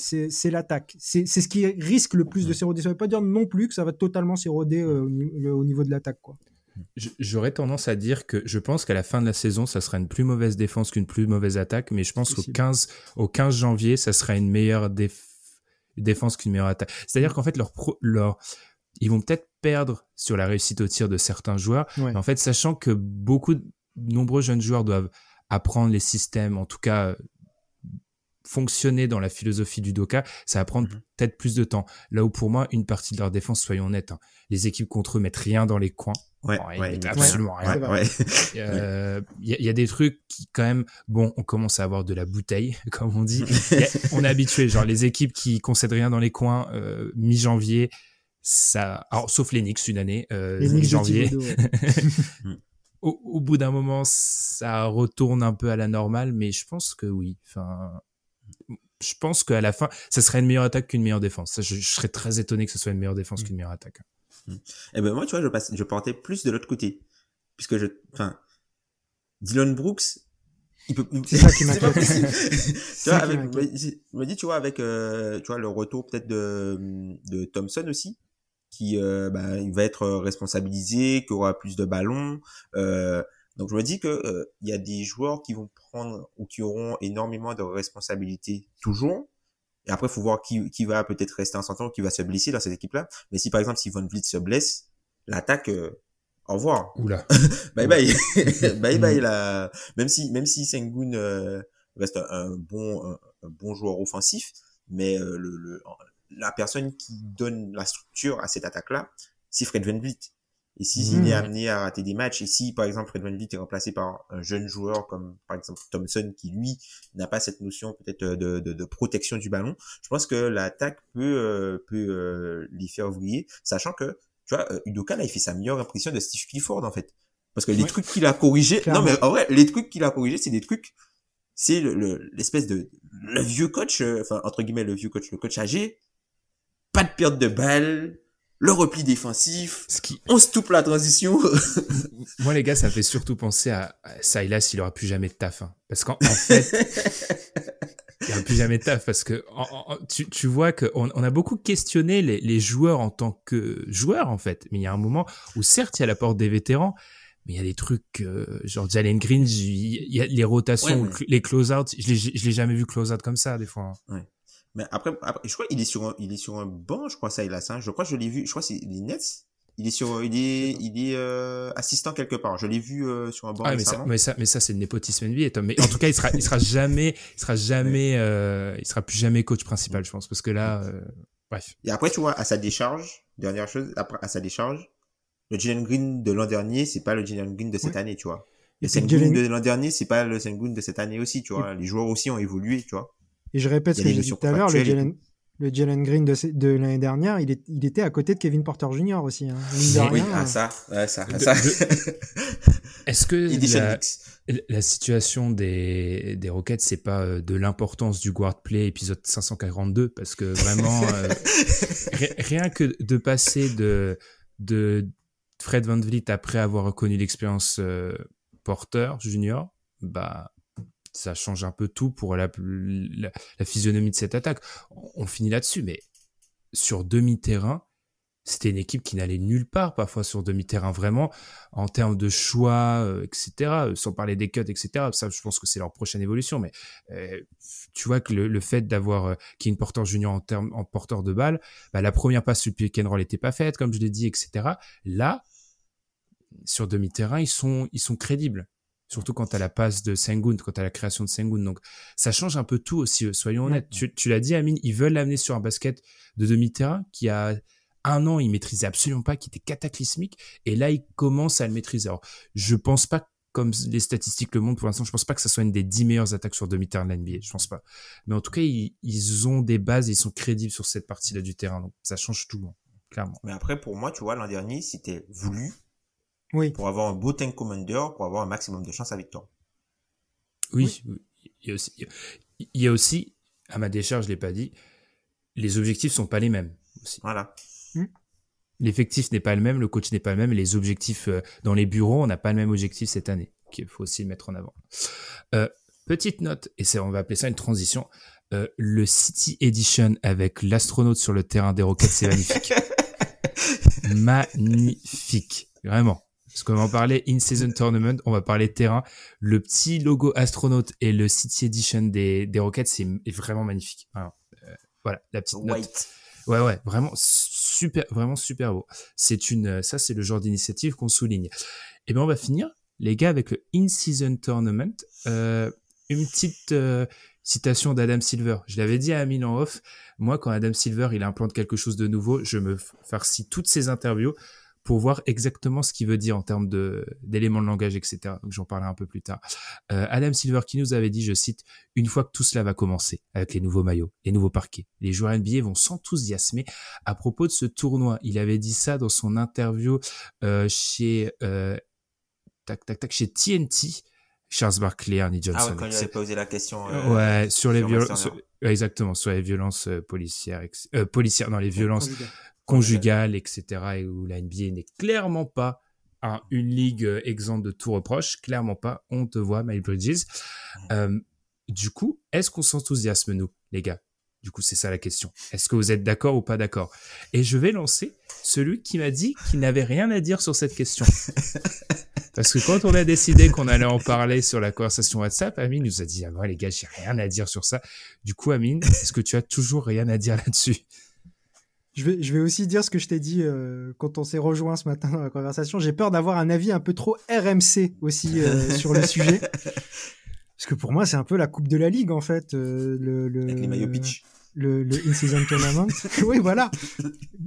l'attaque. C'est ce qui risque le plus de s'éroder. Ça veut pas dire non plus que ça va totalement s'éroder euh, au niveau de l'attaque. quoi. J'aurais tendance à dire que je pense qu'à la fin de la saison, ça sera une plus mauvaise défense qu'une plus mauvaise attaque, mais je pense qu'au Possible. 15, au 15 janvier, ça sera une meilleure déf- défense qu'une meilleure attaque. C'est-à-dire qu'en fait, leur, pro- leur, ils vont peut-être perdre sur la réussite au tir de certains joueurs, Ouais. mais en fait, sachant que beaucoup, de nombreux jeunes joueurs doivent apprendre les systèmes, en tout cas, euh, fonctionner dans la philosophie du Doka, ça va prendre Mhm. peut-être plus de temps. Là où pour moi, une partie de leur défense, soyons honnêtes, hein, les équipes contre eux mettent rien dans les coins. Ouais, absolument rien. rien. Ouais, ouais. Euh, Il y, a- il y a des trucs qui quand même, bon, on commence à avoir de la bouteille, [LAUGHS] comme on dit. A- on est habitué, genre les équipes qui concèdent rien dans les coins, euh, mi-janvier, ça, alors, sauf les Knicks une année, euh, Les. Thibodeau, ouais. [LAUGHS] [LAUGHS] Au, au bout d'un moment, ça retourne un peu à la normale, mais je pense que oui. Enfin, je pense qu'à la fin, ça serait une meilleure attaque qu'une meilleure défense. Ça, je, je serais très étonné que ce soit une meilleure défense qu'une meilleure attaque. Eh ben moi, tu vois, je, passe, je portais plus de l'autre côté. Puisque je... Enfin, Dylan Brooks, il peut... C'est ça qui [LAUGHS] m'inquiète. tu vois, qui avec, m'inquiète. je me dis, tu vois, avec euh, tu vois, le retour peut-être de, de Thompson aussi, qui euh, bah, il va être responsabilisé, qui aura plus de ballons. Euh, donc je me dis que euh, il y a des joueurs qui vont prendre ou qui auront énormément de responsabilités toujours. Et après, faut voir qui, qui va peut-être rester en santé qui va se blesser dans cette équipe-là. Mais si par exemple, si Von Vliet se blesse, l'attaque, euh, au revoir. Oula. [LAUGHS] Bye bye. [LAUGHS] bye bye là. Même si même si Sengun euh, reste un, un bon un, un bon joueur offensif, mais euh, le, le la personne qui donne la structure à cette attaque là, c'est Fred VanVleet. Et si il Mhm. est amené à rater des matchs, et si par exemple Fred VanVleet est remplacé par un jeune joueur comme par exemple Thompson qui lui n'a pas cette notion peut-être de, de, de protection du ballon, je pense que l'attaque peut euh, peut euh, les faire vriller, sachant que tu vois, euh, Udoka, là, il fait sa meilleure impression de Steve Clifford, en fait. Parce que les Ouais. trucs qu'il a corrigés, non, mais en vrai, les trucs qu'il a corrigés, c'est des trucs, c'est le, le- l'espèce de, le vieux coach, euh, enfin, entre guillemets, le vieux coach, le coach âgé, pas de perte de balle, le repli défensif, Ce qui, on se toupe la transition. [LAUGHS] Moi, les gars, ça me fait surtout penser à à Silas, il aura plus jamais de taf. hein. Parce qu'en en fait, [LAUGHS] il aura plus jamais de taf. Parce que en- en- tu, tu vois qu'on on a beaucoup questionné les, les joueurs en tant que joueurs, en fait. Mais il y a un moment où, certes, il y a la porte des vétérans, mais il y a des trucs, euh, genre Jalen Green, il y a les rotations, Ouais, les close-out. Je l'ai je l'ai jamais vu close-out comme ça, des fois. hein. Mais après, après, je crois qu'il est sur un, il est sur un banc, je crois, ça, il a ça. Je crois que je l'ai vu, je crois que c'est les Nets. Il est sur, il est, il est, euh, assistant quelque part. Je l'ai vu, euh, sur un banc Ah, mais ça, mais ça, mais ça, c'est le népotisme NBA, Tom. Mais en tout cas, il sera, il sera jamais, il sera jamais, euh, il sera plus jamais coach principal, je pense, parce que là, euh, bref. Et après, tu vois, à sa décharge, dernière chose, après, à sa décharge, le Jalen Green de l'an dernier, c'est pas le Jalen Green de cette année, tu vois. Le Sengun de l'an dernier, c'est pas le Sengun de cette année aussi, tu vois. Les joueurs aussi ont évolué, tu vois. Et je répète ce que j'ai dit tout à l'heure, le Jalen, le Jalen Green de, l'année dernière, il, est, il était à côté de Kevin Porter Jr. aussi. Hein. Oui, ah, ça, ouais, ça, De- ça. [LAUGHS] Est-ce que la, situation des, des Rockets, c'est pas euh, de l'importance du guard play épisode 542 parce que vraiment euh, [LAUGHS] ri- rien que de passer de de Fred Van Vliet après avoir reconnu l'expérience euh, Porter Junior, bah ça change un peu tout pour la, la, la physionomie de cette attaque. On, finit là-dessus, mais sur demi-terrain, c'était une équipe qui n'allait nulle part parfois sur demi-terrain vraiment en termes de choix, euh, etc. euh, Sans parler des cuts, etc. Ça, je pense que c'est leur prochaine évolution. Mais euh, tu vois que le, le fait d'avoir euh, King Porter Junior en termes en porteur de balle, bah, la première passe sur pick and roll n'était pas faite, comme je l'ai dit, etc. Là, sur demi-terrain, ils sont ils sont crédibles. Surtout quand à la passe de Sengun, quand à la création de Sengun. Donc, ça change un peu tout aussi, euh, soyons honnêtes. Tu, tu l'as dit, Amine, ils veulent l'amener sur un basket de demi-terrain qui a un an, il maîtrisait absolument pas, qui était cataclysmique, et là, il commence à le maîtriser. Alors, je pense pas comme les statistiques le montrent pour l'instant, je pense pas que ça soit une des dix meilleures attaques sur demi-terrain de l'NBA, je pense pas. Mais en tout cas, ils, ils, ont des bases, ils sont crédibles sur cette partie-là du terrain, donc ça change tout, clairement. Mais après, pour moi, tu vois, l'an dernier, c'était voulu. Oui. Pour avoir un beau tank commander, pour avoir un maximum de chance à victoire. Oui, oui. Il, y a aussi, il y a aussi, à ma décharge, je l'ai pas dit, les objectifs sont pas les mêmes aussi. Voilà. Hmm. L'effectif n'est pas le même, le coach n'est pas le même, et les objectifs euh, dans les bureaux, on n'a pas le même objectif cette année, qu'il faut aussi mettre en avant. Euh, petite note, et on va appeler ça une transition. Euh, le City Edition avec l'astronaute sur le terrain des Rockets, c'est magnifique. [LAUGHS] magnifique, vraiment. Parce qu'on va en parler in-season tournament, on va parler terrain. Le petit logo astronaute et le City Edition des, des Rockets, c'est vraiment magnifique. Voilà, voilà la petite note. White. Ouais, ouais, vraiment super, vraiment super beau. C'est une, ça, c'est le genre d'initiative qu'on souligne. Et ben, on va finir, les gars, avec le In-Season Tournament. Euh, une petite euh, citation d'Adam Silver. Je l'avais dit à Amine en off. Moi, quand Adam Silver, il implante quelque chose de nouveau, je me farcis toutes ses interviews pour voir exactement ce qu'il veut dire en termes de d'éléments de langage, etc. Donc j'en parlerai un peu plus tard. Euh, Adam Silver qui nous avait dit, je cite, une fois que tout cela va commencer avec les nouveaux maillots, les nouveaux parquets, les joueurs NBA vont s'enthousiasmer à propos de ce tournoi. Il avait dit ça dans son interview euh, chez euh, tac tac tac chez TNT. Charles Barkley, Ernie Johnson. Ah ouais, quand il avait posé la question. Euh, ouais, sur les violences, exactement, sur les violences euh, policières, euh, policières, non, les violences conjugale, etc., et où la NBA n'est clairement pas un, une ligue euh, exempte de tout reproche, clairement pas. On te voit, My Bridges. Euh, du coup, est-ce qu'on s'enthousiasme, nous, les gars? Du coup, c'est ça la question. Est-ce que vous êtes d'accord ou pas d'accord? Et je vais lancer celui qui m'a dit qu'il n'avait rien à dire sur cette question. [LAUGHS] Parce que quand on a décidé qu'on allait en parler sur la conversation WhatsApp, Amine nous a dit, ah, moi, les gars, j'ai rien à dire sur ça. Du coup, Amine, est-ce que tu as toujours rien à dire là-dessus? Je vais, je vais aussi dire ce que je t'ai dit euh, quand on s'est rejoint ce matin dans la conversation. J'ai peur d'avoir un avis un peu trop RMC aussi euh, [LAUGHS] sur le sujet. Parce que pour moi, c'est un peu la coupe de la ligue, en fait. Euh, le, le, Avec les maillots pitch. Le, le in-season tournament. [LAUGHS] oui, voilà.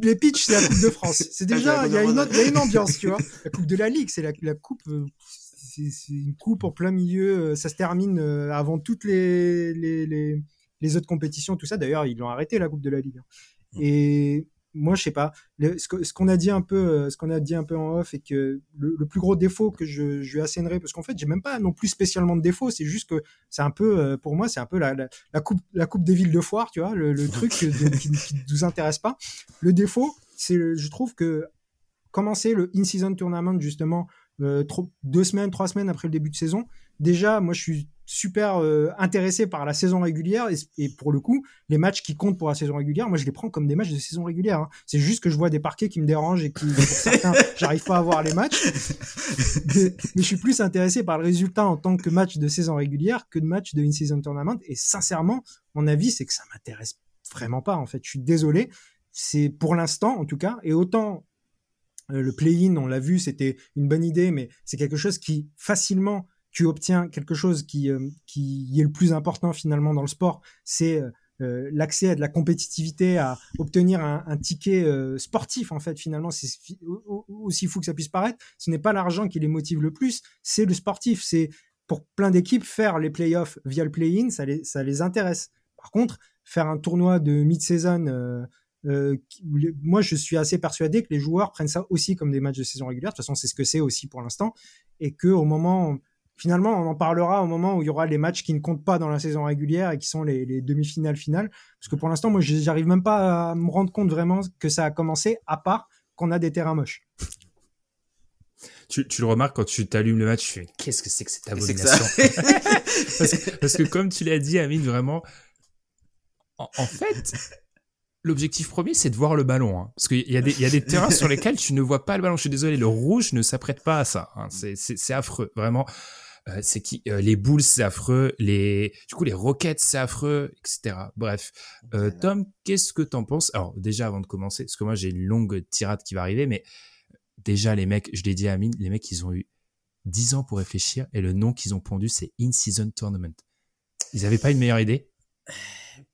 Les pitch, c'est la Coupe de France. C'est déjà, il y, a une autre, y a une ambiance, tu vois. La Coupe de la Ligue, c'est la, la coupe, c'est une coupe en plein milieu. Ça se termine avant toutes les, les, les, les autres compétitions, tout ça. D'ailleurs, ils l'ont arrêté, la Coupe de la Ligue. Et moi, je sais pas. Le, ce qu'on a dit un peu, euh, ce qu'on a dit un peu en off, et que le, le plus gros défaut que je, je lui assénerai, parce qu'en fait, j'ai même pas non plus spécialement de défaut. C'est juste que c'est un peu, euh, pour moi, c'est un peu la, la, la, coupe, la coupe des villes de foire, tu vois, le, le truc [LAUGHS] de, qui, qui nous intéresse pas. Le défaut, c'est, je trouve que commencer le in-season tournament justement euh, trop, deux semaines, trois semaines après le début de saison. Déjà, moi, je suis super euh, intéressé par la saison régulière et, et, pour le coup, les matchs qui comptent pour la saison régulière, moi, je les prends comme des matchs de saison régulière. Hein. C'est juste que je vois des parquets qui me dérangent et qui, pour certains, [LAUGHS] j'arrive pas à voir les matchs. Mais, mais, je suis plus intéressé par le résultat en tant que match de saison régulière que de match de in-season tournament. Et sincèrement, mon avis, c'est que ça m'intéresse vraiment pas. En fait, je suis désolé. C'est pour l'instant, en tout cas, et autant euh, le play-in, on l'a vu, c'était une bonne idée, mais c'est quelque chose qui facilement tu obtiens quelque chose qui, euh, qui est le plus important finalement dans le sport, c'est euh, l'accès à de la compétitivité, à obtenir un, ticket euh, sportif en fait finalement, c'est aussi fou que ça puisse paraître. Ce n'est pas l'argent qui les motive le plus, c'est le sportif. C'est pour plein d'équipes faire les playoffs via le play-in, ça les, ça les intéresse. Par contre, faire un tournoi de mid-season euh, euh, moi, je suis assez persuadé que les joueurs prennent ça aussi comme des matchs de saison régulière. De toute façon, c'est ce que c'est aussi pour l'instant. Et que au moment, finalement, on en parlera au moment où il y aura les matchs qui ne comptent pas dans la saison régulière et qui sont les, les demi-finales finales. Parce que pour l'instant, moi, j'arrive même pas à me rendre compte vraiment que ça a commencé, à part qu'on a des terrains moches. Tu, tu, le remarques quand tu t'allumes le match, tu fais qu'est-ce que c'est que cette abomination [LAUGHS] parce, que, parce, que, comme tu l'as dit, Amine, vraiment, en, en fait, l'objectif premier, c'est de voir le ballon. Hein. Parce qu'il y, a des, y a des terrains sur lesquels tu ne vois pas le ballon. Je suis désolé, le rouge ne s'apprête pas à ça. Hein. C'est affreux, vraiment. Euh, c'est qui euh, les Bulls, c'est affreux. Les, du coup, les Rockets, c'est affreux, etc. Bref, euh, Tom, qu'est-ce que t'en penses? Alors déjà, avant de commencer, parce que moi j'ai une longue tirade qui va arriver, mais déjà les mecs, je l'ai dit à Amine, les mecs, ils ont eu 10 ans pour réfléchir et le nom qu'ils ont pondu, c'est In Season Tournament. Ils n'avaient pas une meilleure idée?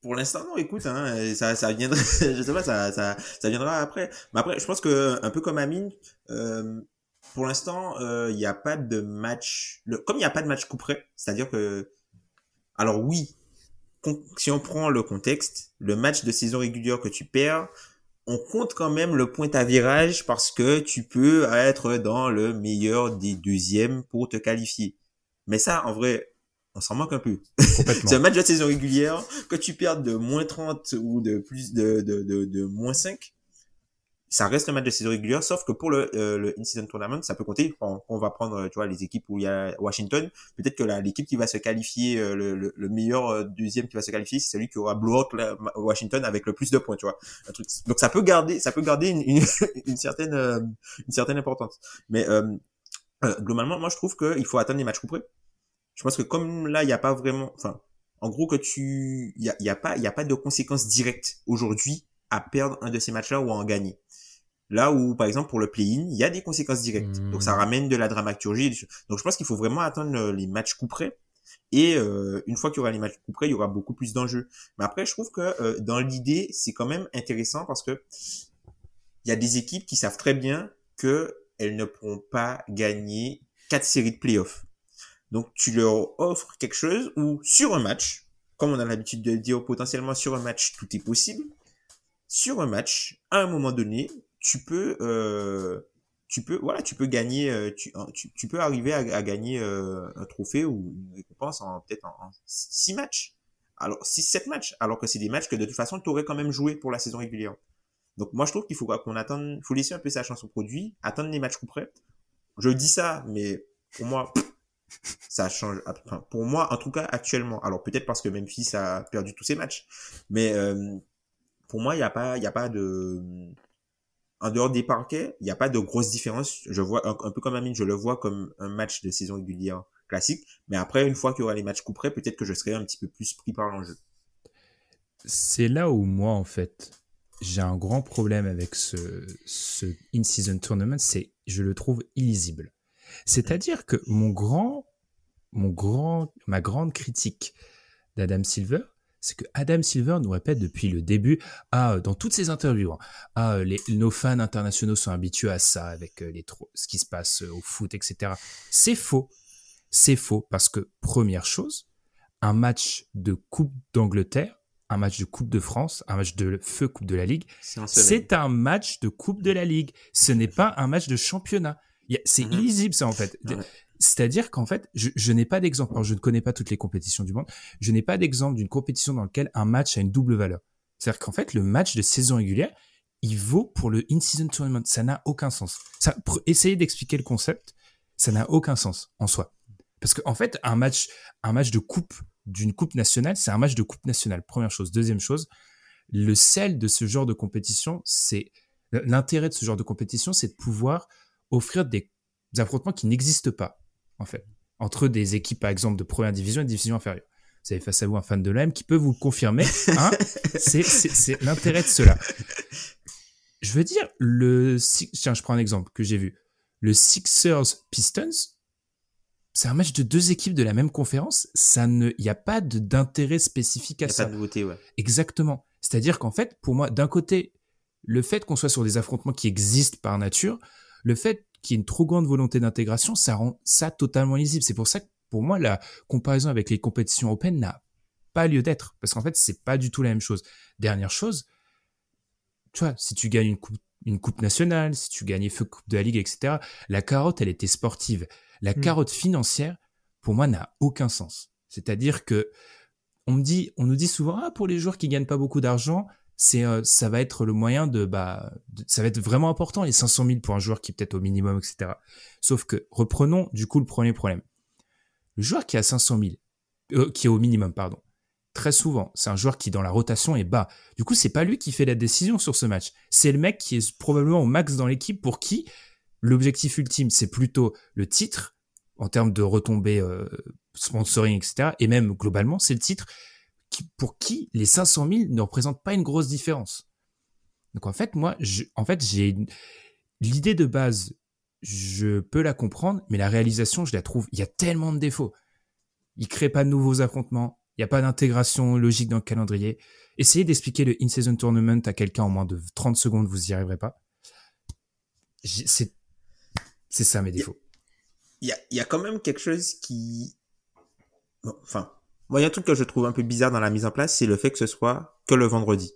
Pour l'instant, non, écoute, hein, ça, ça viendra, [LAUGHS] je sais pas, ça, ça, ça viendra après. Mais après, je pense que, un peu comme Amine, euh, pour l'instant, il euh, n'y a pas de match, le, comme il n'y a pas de match coup près, c'est-à-dire que, alors oui, si on prend le contexte, le match de saison régulière que tu perds, on compte quand même le point à virage parce que tu peux être dans le meilleur des deuxièmes pour te qualifier. Mais ça, en vrai, on s'en manque un peu. [LAUGHS] c'est un match de saison régulière, que tu perdes de moins 30 ou de plus de, de, de, de moins 5, ça reste un match de saison régulière, sauf que pour le, euh, le Incident Tournament, ça peut compter. On, va prendre, tu vois, les équipes où il y a Washington. Peut-être que l'équipe qui va se qualifier, euh, le, le, meilleur euh, deuxième qui va se qualifier, c'est celui qui aura blowout Washington avec le plus de points, tu vois. Un truc. Donc ça peut garder, ça peut garder une, une, [LAUGHS] une certaine, une certaine importance. Mais globalement, moi je trouve qu'il faut attendre les matchs couperés je pense que comme là, il n'y a pas vraiment, enfin, en gros que tu, il y a, pas, il y a pas de conséquences directes aujourd'hui à perdre un de ces matchs-là ou à en gagner. Là où, par exemple, pour le play-in, il y a des conséquences directes. Donc, ça hmm. ramène de la dramaturgie. Donc, je pense qu'il faut vraiment attendre les matchs coup près. Et euh, une fois qu'il y aura les matchs coup près, il y aura beaucoup plus d'enjeux. Mais après, je trouve que euh, dans l'idée, c'est quand même intéressant parce que il y a des équipes qui savent très bien que elles ne pourront pas gagner quatre séries de playoffs. Donc tu leur offres quelque chose où sur un match, comme on a l'habitude de dire potentiellement sur un match tout est possible, sur un match, à un moment donné, tu peux euh, tu peux voilà tu peux gagner euh, tu, tu, peux arriver à, gagner euh, un trophée ou une récompense en peut-être en, six matchs alors six sept matchs alors que c'est des matchs que de toute façon tu aurais quand même joué pour la saison régulière donc moi je trouve qu'il faut qu'on attende faut laisser un peu sa chance au produit attendre les matchs coup près je dis ça mais pour moi ça change. pour moi, en tout cas, actuellement. Alors peut-être parce que Memphis a perdu tous ses matchs, mais pour moi, il n'y a pas, il y a pas de en dehors des parquets, il n'y a pas de grosse différence. Je vois un, peu comme Amine, je le vois comme un match de saison régulière classique. Mais après, une fois qu'il y aura les matchs couperés, peut-être que je serai un petit peu plus pris par l'enjeu. C'est là où moi, en fait, j'ai un grand problème avec ce, ce in-season tournament, c'est je le trouve illisible. C'est-à-dire que mon grand, mon grand, ma grande critique d'Adam Silver, c'est que Adam Silver nous répète depuis le début, ah, dans toutes ses interviews, hein, ah, les, nos fans internationaux sont habitués à ça avec euh, les ce qui se passe euh, au foot, etc. C'est faux. C'est faux parce que première chose, un match de Coupe d'Angleterre, un match de Coupe de France, un match de feu Coupe de la Ligue, c'est un match de Coupe de la Ligue. Ce n'est [LAUGHS] pas un match de championnat. C'est mhm. illisible ça en fait. C'est-à-dire qu'en fait, je, n'ai pas d'exemple. Alors, je ne connais pas toutes les compétitions du monde. Je n'ai pas d'exemple d'une compétition dans laquelle un match a une double valeur. C'est-à-dire qu'en fait, le match de saison régulière, il vaut pour le in-season tournament. Ça n'a aucun sens. Ça, essayez d'expliquer le concept, ça n'a aucun sens en soi. Parce qu'en en fait, un match, un match de coupe d'une coupe nationale, c'est un match de coupe nationale. Première chose. Deuxième chose, le sel de ce genre de compétition, c'est l'intérêt de ce genre de compétition, c'est de pouvoir offrir des affrontements qui n'existent pas, en fait, entre des équipes, par exemple, de première division et de division inférieure. Vous avez face à vous un fan de l'OM qui peut vous le confirmer. Hein [LAUGHS] c'est l'intérêt de cela. Je veux dire, le. Tiens, je prends un exemple que j'ai vu. Le Sixers Pistons, c'est un match de deux équipes de la même conférence. Ça ne, il n'y a pas d'intérêt spécifique à ça. Il n'y a pas de nouveauté, ouais. Exactement. C'est-à-dire qu'en fait, pour moi, d'un côté, le fait qu'on soit sur des affrontements qui existent par nature, le fait qu'il y ait une trop grande volonté d'intégration, ça rend ça totalement lisible. C'est pour ça que pour moi, la comparaison avec les compétitions open n'a pas lieu d'être. Parce qu'en fait, c'est pas du tout la même chose. Dernière chose, tu vois, si tu gagnes une coupe, une coupe nationale, si tu gagnais feu coupe de la ligue, etc., la carotte, elle était sportive. La hmm. carotte financière, pour moi, n'a aucun sens. C'est-à-dire que on me dit, on nous dit souvent, ah, pour les joueurs qui gagnent pas beaucoup d'argent, c'est euh, ça va être le moyen de bah ça va être vraiment important les 500 000 pour un joueur qui est peut-être au minimum etc sauf que reprenons du coup le premier problème. Le joueur qui a 500 000 euh, qui est au minimum pardon très souvent c'est un joueur qui dans la rotation est bas. Du coup c'est pas lui qui fait la décision sur ce match. C'est le mec qui est probablement au max dans l'équipe pour qui l'objectif ultime c'est plutôt le titre en termes de retombées euh, sponsoring etc et même globalement c'est le titre pour qui les 500 000 ne représentent pas une grosse différence. Donc en fait, moi, je, en fait, j'ai l'idée de base, je peux la comprendre, mais la réalisation, je la trouve, il y a tellement de défauts. Il crée pas de nouveaux affrontements, Il n'y a pas d'intégration logique dans le calendrier. Essayez d'expliquer le in-season tournament à quelqu'un en moins de 30 secondes, vous n'y arriverez pas. C'est, c'est ça mes défauts. Il y a, y a quand même quelque chose qui, enfin, moi, il y a un truc que je trouve un peu bizarre dans la mise en place, c'est le fait que ce soit que le vendredi.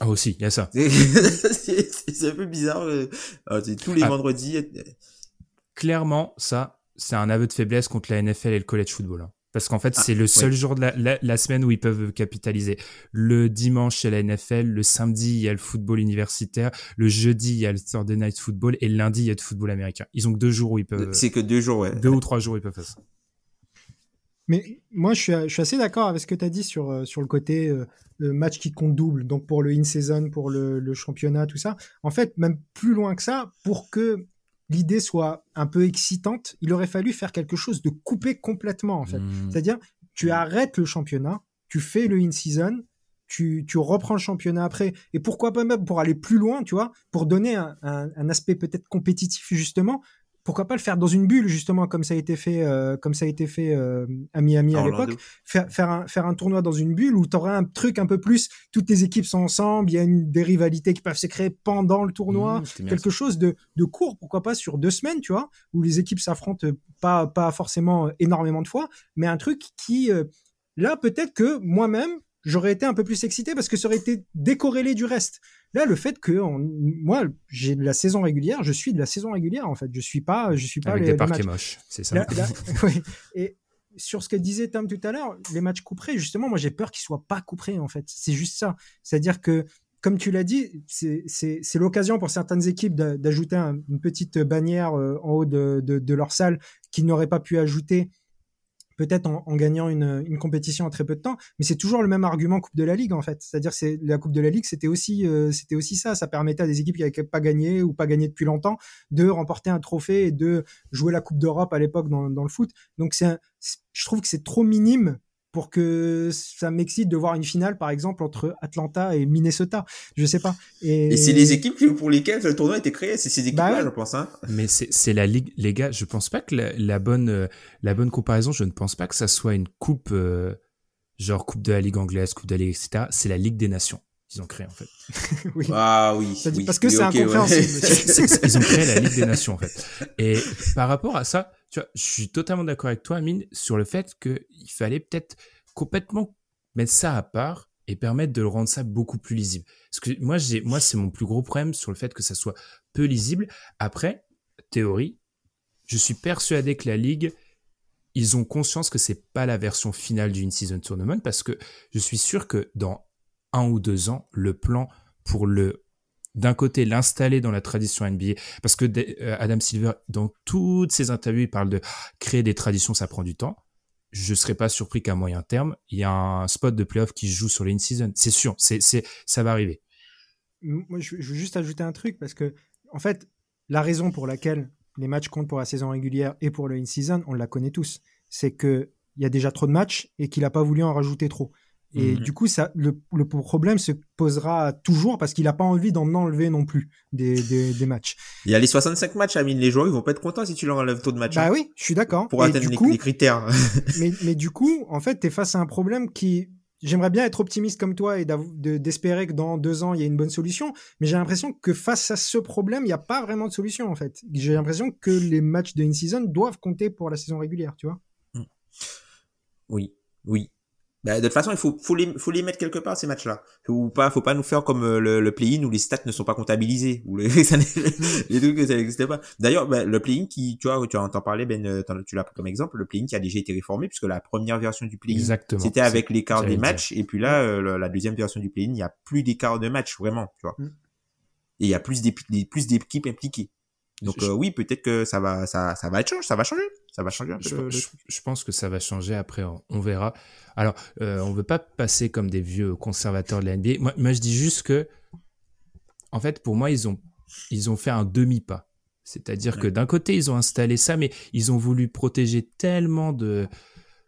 Ah aussi, il y a ça. c'est [LAUGHS] un peu bizarre. Euh, tous les ah. vendredis. Euh, Clairement, ça, c'est un aveu de faiblesse contre la NFL et le college football. Hein. Parce qu'en fait, ah, c'est le seul jour de la, semaine où ils peuvent capitaliser. Le dimanche, c'est la NFL. Le samedi, il y a le football universitaire. Le jeudi, il y a le Thursday Night Football. Et le lundi, il y a le football américain. Ils ont que deux jours où ils peuvent. C'est que deux jours, ouais. Deux ou trois jours où ils peuvent faire ça. Mais moi, je suis, je suis assez d'accord avec ce que tu as dit sur, euh, sur le côté euh, match qui compte double, donc pour le in-season, pour le, le, championnat, tout ça. En fait, même plus loin que ça, pour que l'idée soit un peu excitante, il aurait fallu faire quelque chose de coupé complètement, en fait. Mmh. C'est-à-dire, tu arrêtes le championnat, tu fais le in-season, tu, tu, reprends le championnat après. Et pourquoi pas même pour aller plus loin, tu vois, pour donner un, un, un aspect peut-être compétitif, justement, pourquoi pas le faire dans une bulle justement comme ça a été fait euh, comme ça a été fait euh, à Miami à l'époque. Faire faire un faire un tournoi dans une bulle où tu aurais un truc un peu plus toutes les équipes sont ensemble il y a une des rivalités qui peuvent se créer pendant le tournoi mmh, quelque chose de de court pourquoi pas sur deux semaines tu vois où les équipes s'affrontent pas pas forcément énormément de fois mais un truc qui euh, là peut-être que moi-même j'aurais été un peu plus excité parce que ça aurait été décorrélé du reste. Là, le fait que moi, j'ai de la saison régulière, je suis de la saison régulière en fait. Je suis pas, je suis pas Avec les, des parquets moches, c'est ça. [LAUGHS] oui. Et sur ce que disait Tom tout à l'heure, les matchs couperés, justement, moi j'ai peur qu'ils soient pas couperés en fait. C'est juste ça. C'est-à-dire que comme tu l'as dit, c'est l'occasion pour certaines équipes d'ajouter une petite bannière euh, en haut de, de, de leur salle qu'ils n'auraient pas pu ajouter peut-être en, gagnant une, compétition en très peu de temps, mais c'est toujours le même argument Coupe de la Ligue en fait. C'est-à-dire c'est la Coupe de la Ligue, c'était aussi euh, c'était aussi ça, ça permettait à des équipes qui n'avaient pas gagné ou pas gagné depuis longtemps de remporter un trophée et de jouer la Coupe d'Europe à l'époque dans, dans le foot. Donc c'est je trouve que c'est trop minime pour que ça m'excite de voir une finale, par exemple, entre Atlanta et Minnesota. Je sais pas. Et, c'est les équipes pour lesquelles le tournoi a été créé. C'est ces équipes-là, bah je pense. Hein. Mais c'est la ligue, les gars. Je pense pas que la, bonne, euh, la bonne comparaison, je ne pense pas que ça soit une coupe, euh, genre coupe de la ligue anglaise, coupe de la ligue, etc. C'est la Ligue des Nations qu'ils ont créé en fait. [LAUGHS] oui. Ah oui. oui. Parce que c'est incompréhensible. ils ont créé la Ligue des Nations en fait. Et par rapport à ça, tu vois, je suis totalement d'accord avec toi, Amine, sur le fait qu'il fallait peut-être complètement mettre ça à part et permettre de le rendre ça beaucoup plus lisible. Moi, moi, c'est mon plus gros problème sur le fait que ça soit peu lisible. Après, théorie, je suis persuadé que la ligue, ils ont conscience que c'est pas la version finale du in-season tournament parce que je suis sûr que dans un ou deux ans, le plan pour le d'un côté l'installer dans la tradition NBA parce que euh, Adam Silver dans toutes ses interviews il parle de créer des traditions ça prend du temps. Je serais pas surpris qu'à moyen terme il y a un spot de playoff qui se joue sur les season c'est sûr c'est ça va arriver. Moi je, veux juste ajouter un truc parce que en fait la raison pour laquelle les matchs comptent pour la saison régulière et pour le in-season on la connaît tous. C'est que il y a déjà trop de matchs et qu'il a pas voulu en rajouter trop et mhm. du coup, ça, le, le, problème se posera toujours parce qu'il n'a pas envie d'en enlever non plus des, des, des, matchs. Il y a les 65 matchs, Amine. Les joueurs, ils vont pas être contents si tu leur enlèves tôt de matchs. Bah hein. oui, je suis d'accord. Pour atteindre les, critères. [LAUGHS] mais, mais du coup, en fait, tu es face à un problème qui, j'aimerais bien être optimiste comme toi et d'espérer que dans deux ans, il y a une bonne solution. Mais j'ai l'impression que face à ce problème, il n'y a pas vraiment de solution, en fait. J'ai l'impression que les matchs de in-season doivent compter pour la saison régulière, tu vois. Oui, oui. Bah, de toute façon, il faut, faut, les, faut les mettre quelque part, ces matchs-là. Ou pas, faut pas nous faire comme euh, le, le play-in où les stats ne sont pas comptabilisés. Ou les, [LAUGHS] les trucs ça n'existait pas. D'ailleurs, bah, le play-in qui, tu vois, tu en parlé, Ben, euh, tu l'as pris comme exemple, le play-in qui a déjà été réformé puisque la première version du play-in, c'était avec l'écart des matchs. Et puis là, euh, la deuxième version du play-in, il y a plus d'écart de matchs, vraiment, tu vois. Mm. Et il y a plus d'équipes impliquées. Donc oui, peut-être que ça va, ça, ça va changer, ça va changer ça va changer un peu. Je, pense que ça va changer après, on, verra. Alors, euh, on veut pas passer comme des vieux conservateurs de la NBA. Moi, moi, je dis juste que, en fait, pour moi, ils ont, ils ont fait un demi-pas. C'est-à-dire que d'un côté, ils ont installé ça, mais ils ont voulu protéger tellement de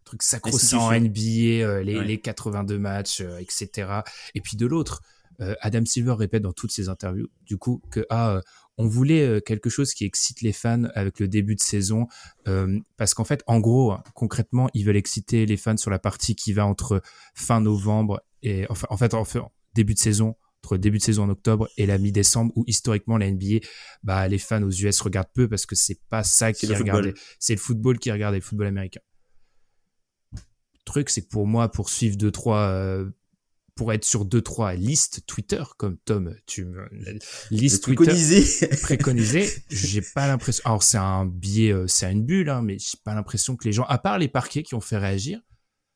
trucs sacro-saints NBA, euh, les, les, 82 matchs, euh, etc. Et puis de l'autre, Adam Silver répète dans toutes ses interviews, du coup, que ah, on voulait euh, quelque chose qui excite les fans avec le début de saison, euh, parce qu'en fait, en gros, concrètement, ils veulent exciter les fans sur la partie qui va entre fin novembre et enfin, en fait, en fait, début de saison entre début de saison en octobre et la mi-décembre où historiquement la NBA bah les fans aux US regardent peu parce que c'est pas ça qui regardait c'est le football qui regardait le football américain. Le truc c'est que pour moi pour suivre deux trois euh, pour être sur deux trois listes Twitter comme Tom tu me liste Twitter préconisé [LAUGHS] préconisé j'ai pas l'impression alors c'est un biais euh, c'est une bulle hein, mais j'ai pas l'impression que les gens à part les parquets qui ont fait réagir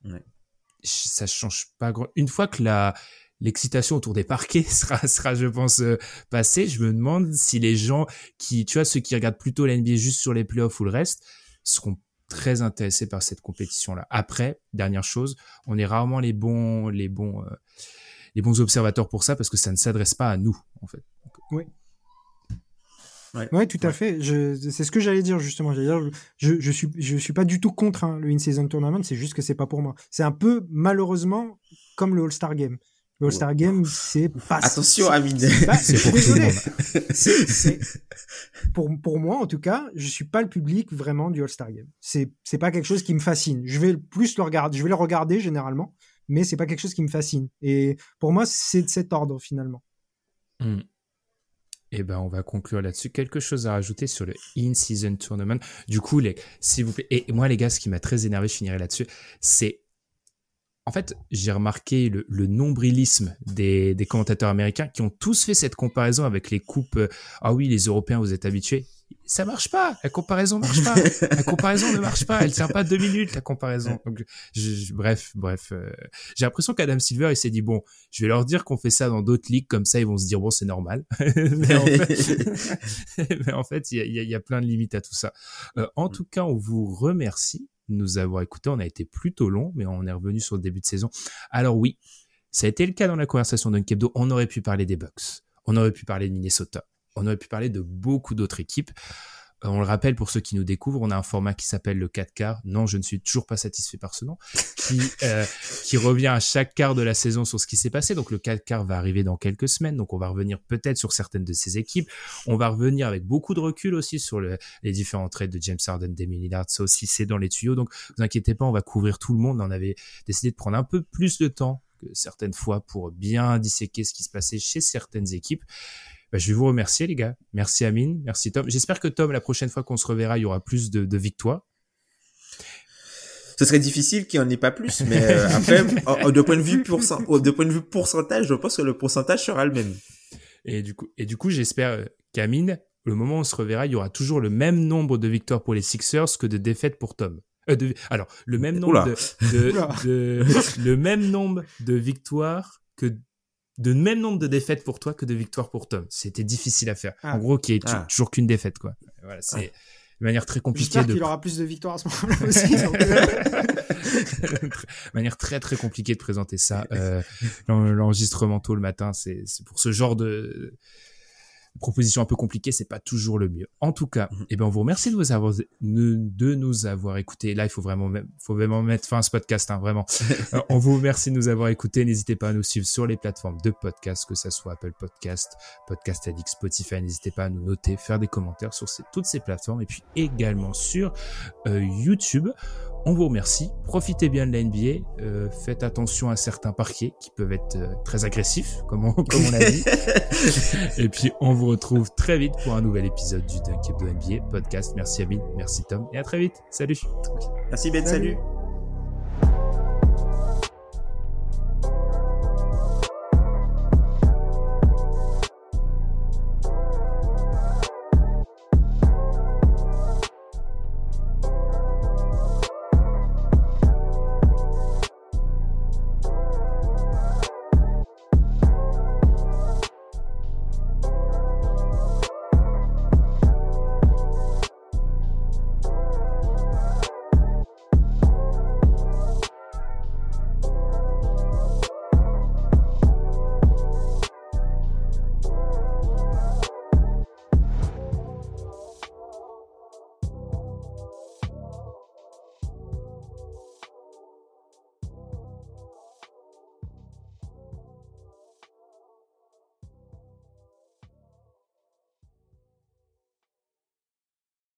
ouais. ça change pas grand une fois que la l'excitation autour des parquets [LAUGHS] sera, sera je pense, euh, passée. Je me demande si les gens qui, tu vois, ceux qui regardent plutôt la NBA juste sur les playoffs ou le reste, seront très intéressés par cette compétition-là. Après, dernière chose, on est rarement les bons, les bons, euh, les bons observateurs pour ça parce que ça ne s'adresse pas à nous, en fait. Oui. Ouais, tout à fait. C'est ce que j'allais dire justement. J'allais dire, je, je suis, je suis pas du tout contre hein, le in-season tournament. C'est juste que c'est pas pour moi. C'est un peu malheureusement comme le All-Star Game. Le All-Star Game, c'est pas. Attention, Amine. C'est [LAUGHS] pour désolé. [LAUGHS] C'est pour pour moi en tout cas, je suis pas le public vraiment du All-Star Game. C'est c'est pas quelque chose qui me fascine. Je vais plus le regarder, je vais le regarder généralement, mais c'est pas quelque chose qui me fascine. Et pour moi, c'est de cet ordre finalement. Hmm. Eh ben, on va conclure là-dessus. Quelque chose à rajouter sur le in-season tournament? Du coup, les, s'il vous plaît, et moi, les gars, ce qui m'a très énervé, je finirai là-dessus, c'est en fait, j'ai remarqué le, nombrilisme des, commentateurs américains qui ont tous fait cette comparaison avec les coupes. Euh, ah oui, les Européens, vous êtes habitués. Ça marche pas. La comparaison marche pas. La [LAUGHS] comparaison ne marche pas. Elle tient pas deux minutes, la comparaison. bref, bref. Euh, j'ai l'impression qu'Adam Silver, il s'est dit, bon, je vais leur dire qu'on fait ça dans d'autres ligues, comme ça, ils vont se dire, bon, c'est normal. [LAUGHS] mais, en fait, il y a, plein de limites à tout ça. Euh, en tout cas, on vous remercie nous avoir écoutés. On a été plutôt long, mais on est revenu sur le début de saison. Alors oui, ça a été le cas dans la conversation d'Unkebdo. On aurait pu parler des Bucks. On aurait pu parler de Minnesota. On aurait pu parler de beaucoup d'autres équipes. Euh, on le rappelle pour ceux qui nous découvrent, on a un format qui s'appelle le 4 quarts. Non, je ne suis toujours pas satisfait par ce nom, qui, euh, qui revient à chaque quart de la saison sur ce qui s'est passé. Donc le 4 quarts va arriver dans quelques semaines, donc on va revenir peut-être sur certaines de ces équipes. On va revenir avec beaucoup de recul aussi sur les différents traits de James Harden, Demi Lillard. Ça aussi, c'est dans les tuyaux. Donc vous inquiétez pas, on va couvrir tout le monde. On avait décidé de prendre un peu plus de temps que certaines fois pour bien disséquer ce qui se passait chez certaines équipes. Bah, je vais vous remercier, les gars. Merci, Amine. Merci, Tom. J'espère que, Tom, la prochaine fois qu'on se reverra, il y aura plus de, victoires. Ce serait difficile qu'il n'y en ait pas plus, mais euh, [LAUGHS] après, de, point de, vue de point de vue pourcentage, je pense que le pourcentage sera le même. Et du coup, et du coup j'espère euh, qu'Amine, le moment où on se reverra, il y aura toujours le même nombre de victoires pour les Sixers que de défaites pour Tom. Euh, alors, le même nombre de, le même nombre de victoires que de même nombre de défaites pour toi que de victoires pour Tom. C'était difficile à faire. Ah. En gros, qui est ah. toujours qu'une défaite, quoi. Voilà, c'est de manière très compliquée. J'espère qu'il aura plus de victoires à ce moment-là aussi. [LAUGHS] Euh. manière très très compliquée de présenter ça. Euh, L'enregistrement tôt le matin, c'est pour ce genre de proposition un peu compliquée, c'est pas toujours le mieux. En tout cas, mhm. eh ben, on vous remercie de, vous avoir, de nous avoir écoutés. Là, il faut vraiment, faut vraiment mettre fin à ce podcast, hein, vraiment. [LAUGHS] Euh, on vous remercie de nous avoir écoutés. N'hésitez pas à nous suivre sur les plateformes de podcast, que ça soit Apple Podcast, Podcast Addict, Spotify. N'hésitez pas à nous noter, faire des commentaires sur toutes ces plateformes et puis également sur euh, YouTube. On vous remercie. Profitez bien de la NBA. Euh, faites attention à certains parquets qui peuvent être euh, très agressifs, comme on, comme on a dit. [LAUGHS] et puis, on vous retrouve très vite pour un nouvel épisode du Dunk de NBA podcast. Merci Amine, merci Tom, et à très vite. Salut. Merci Ben, salut.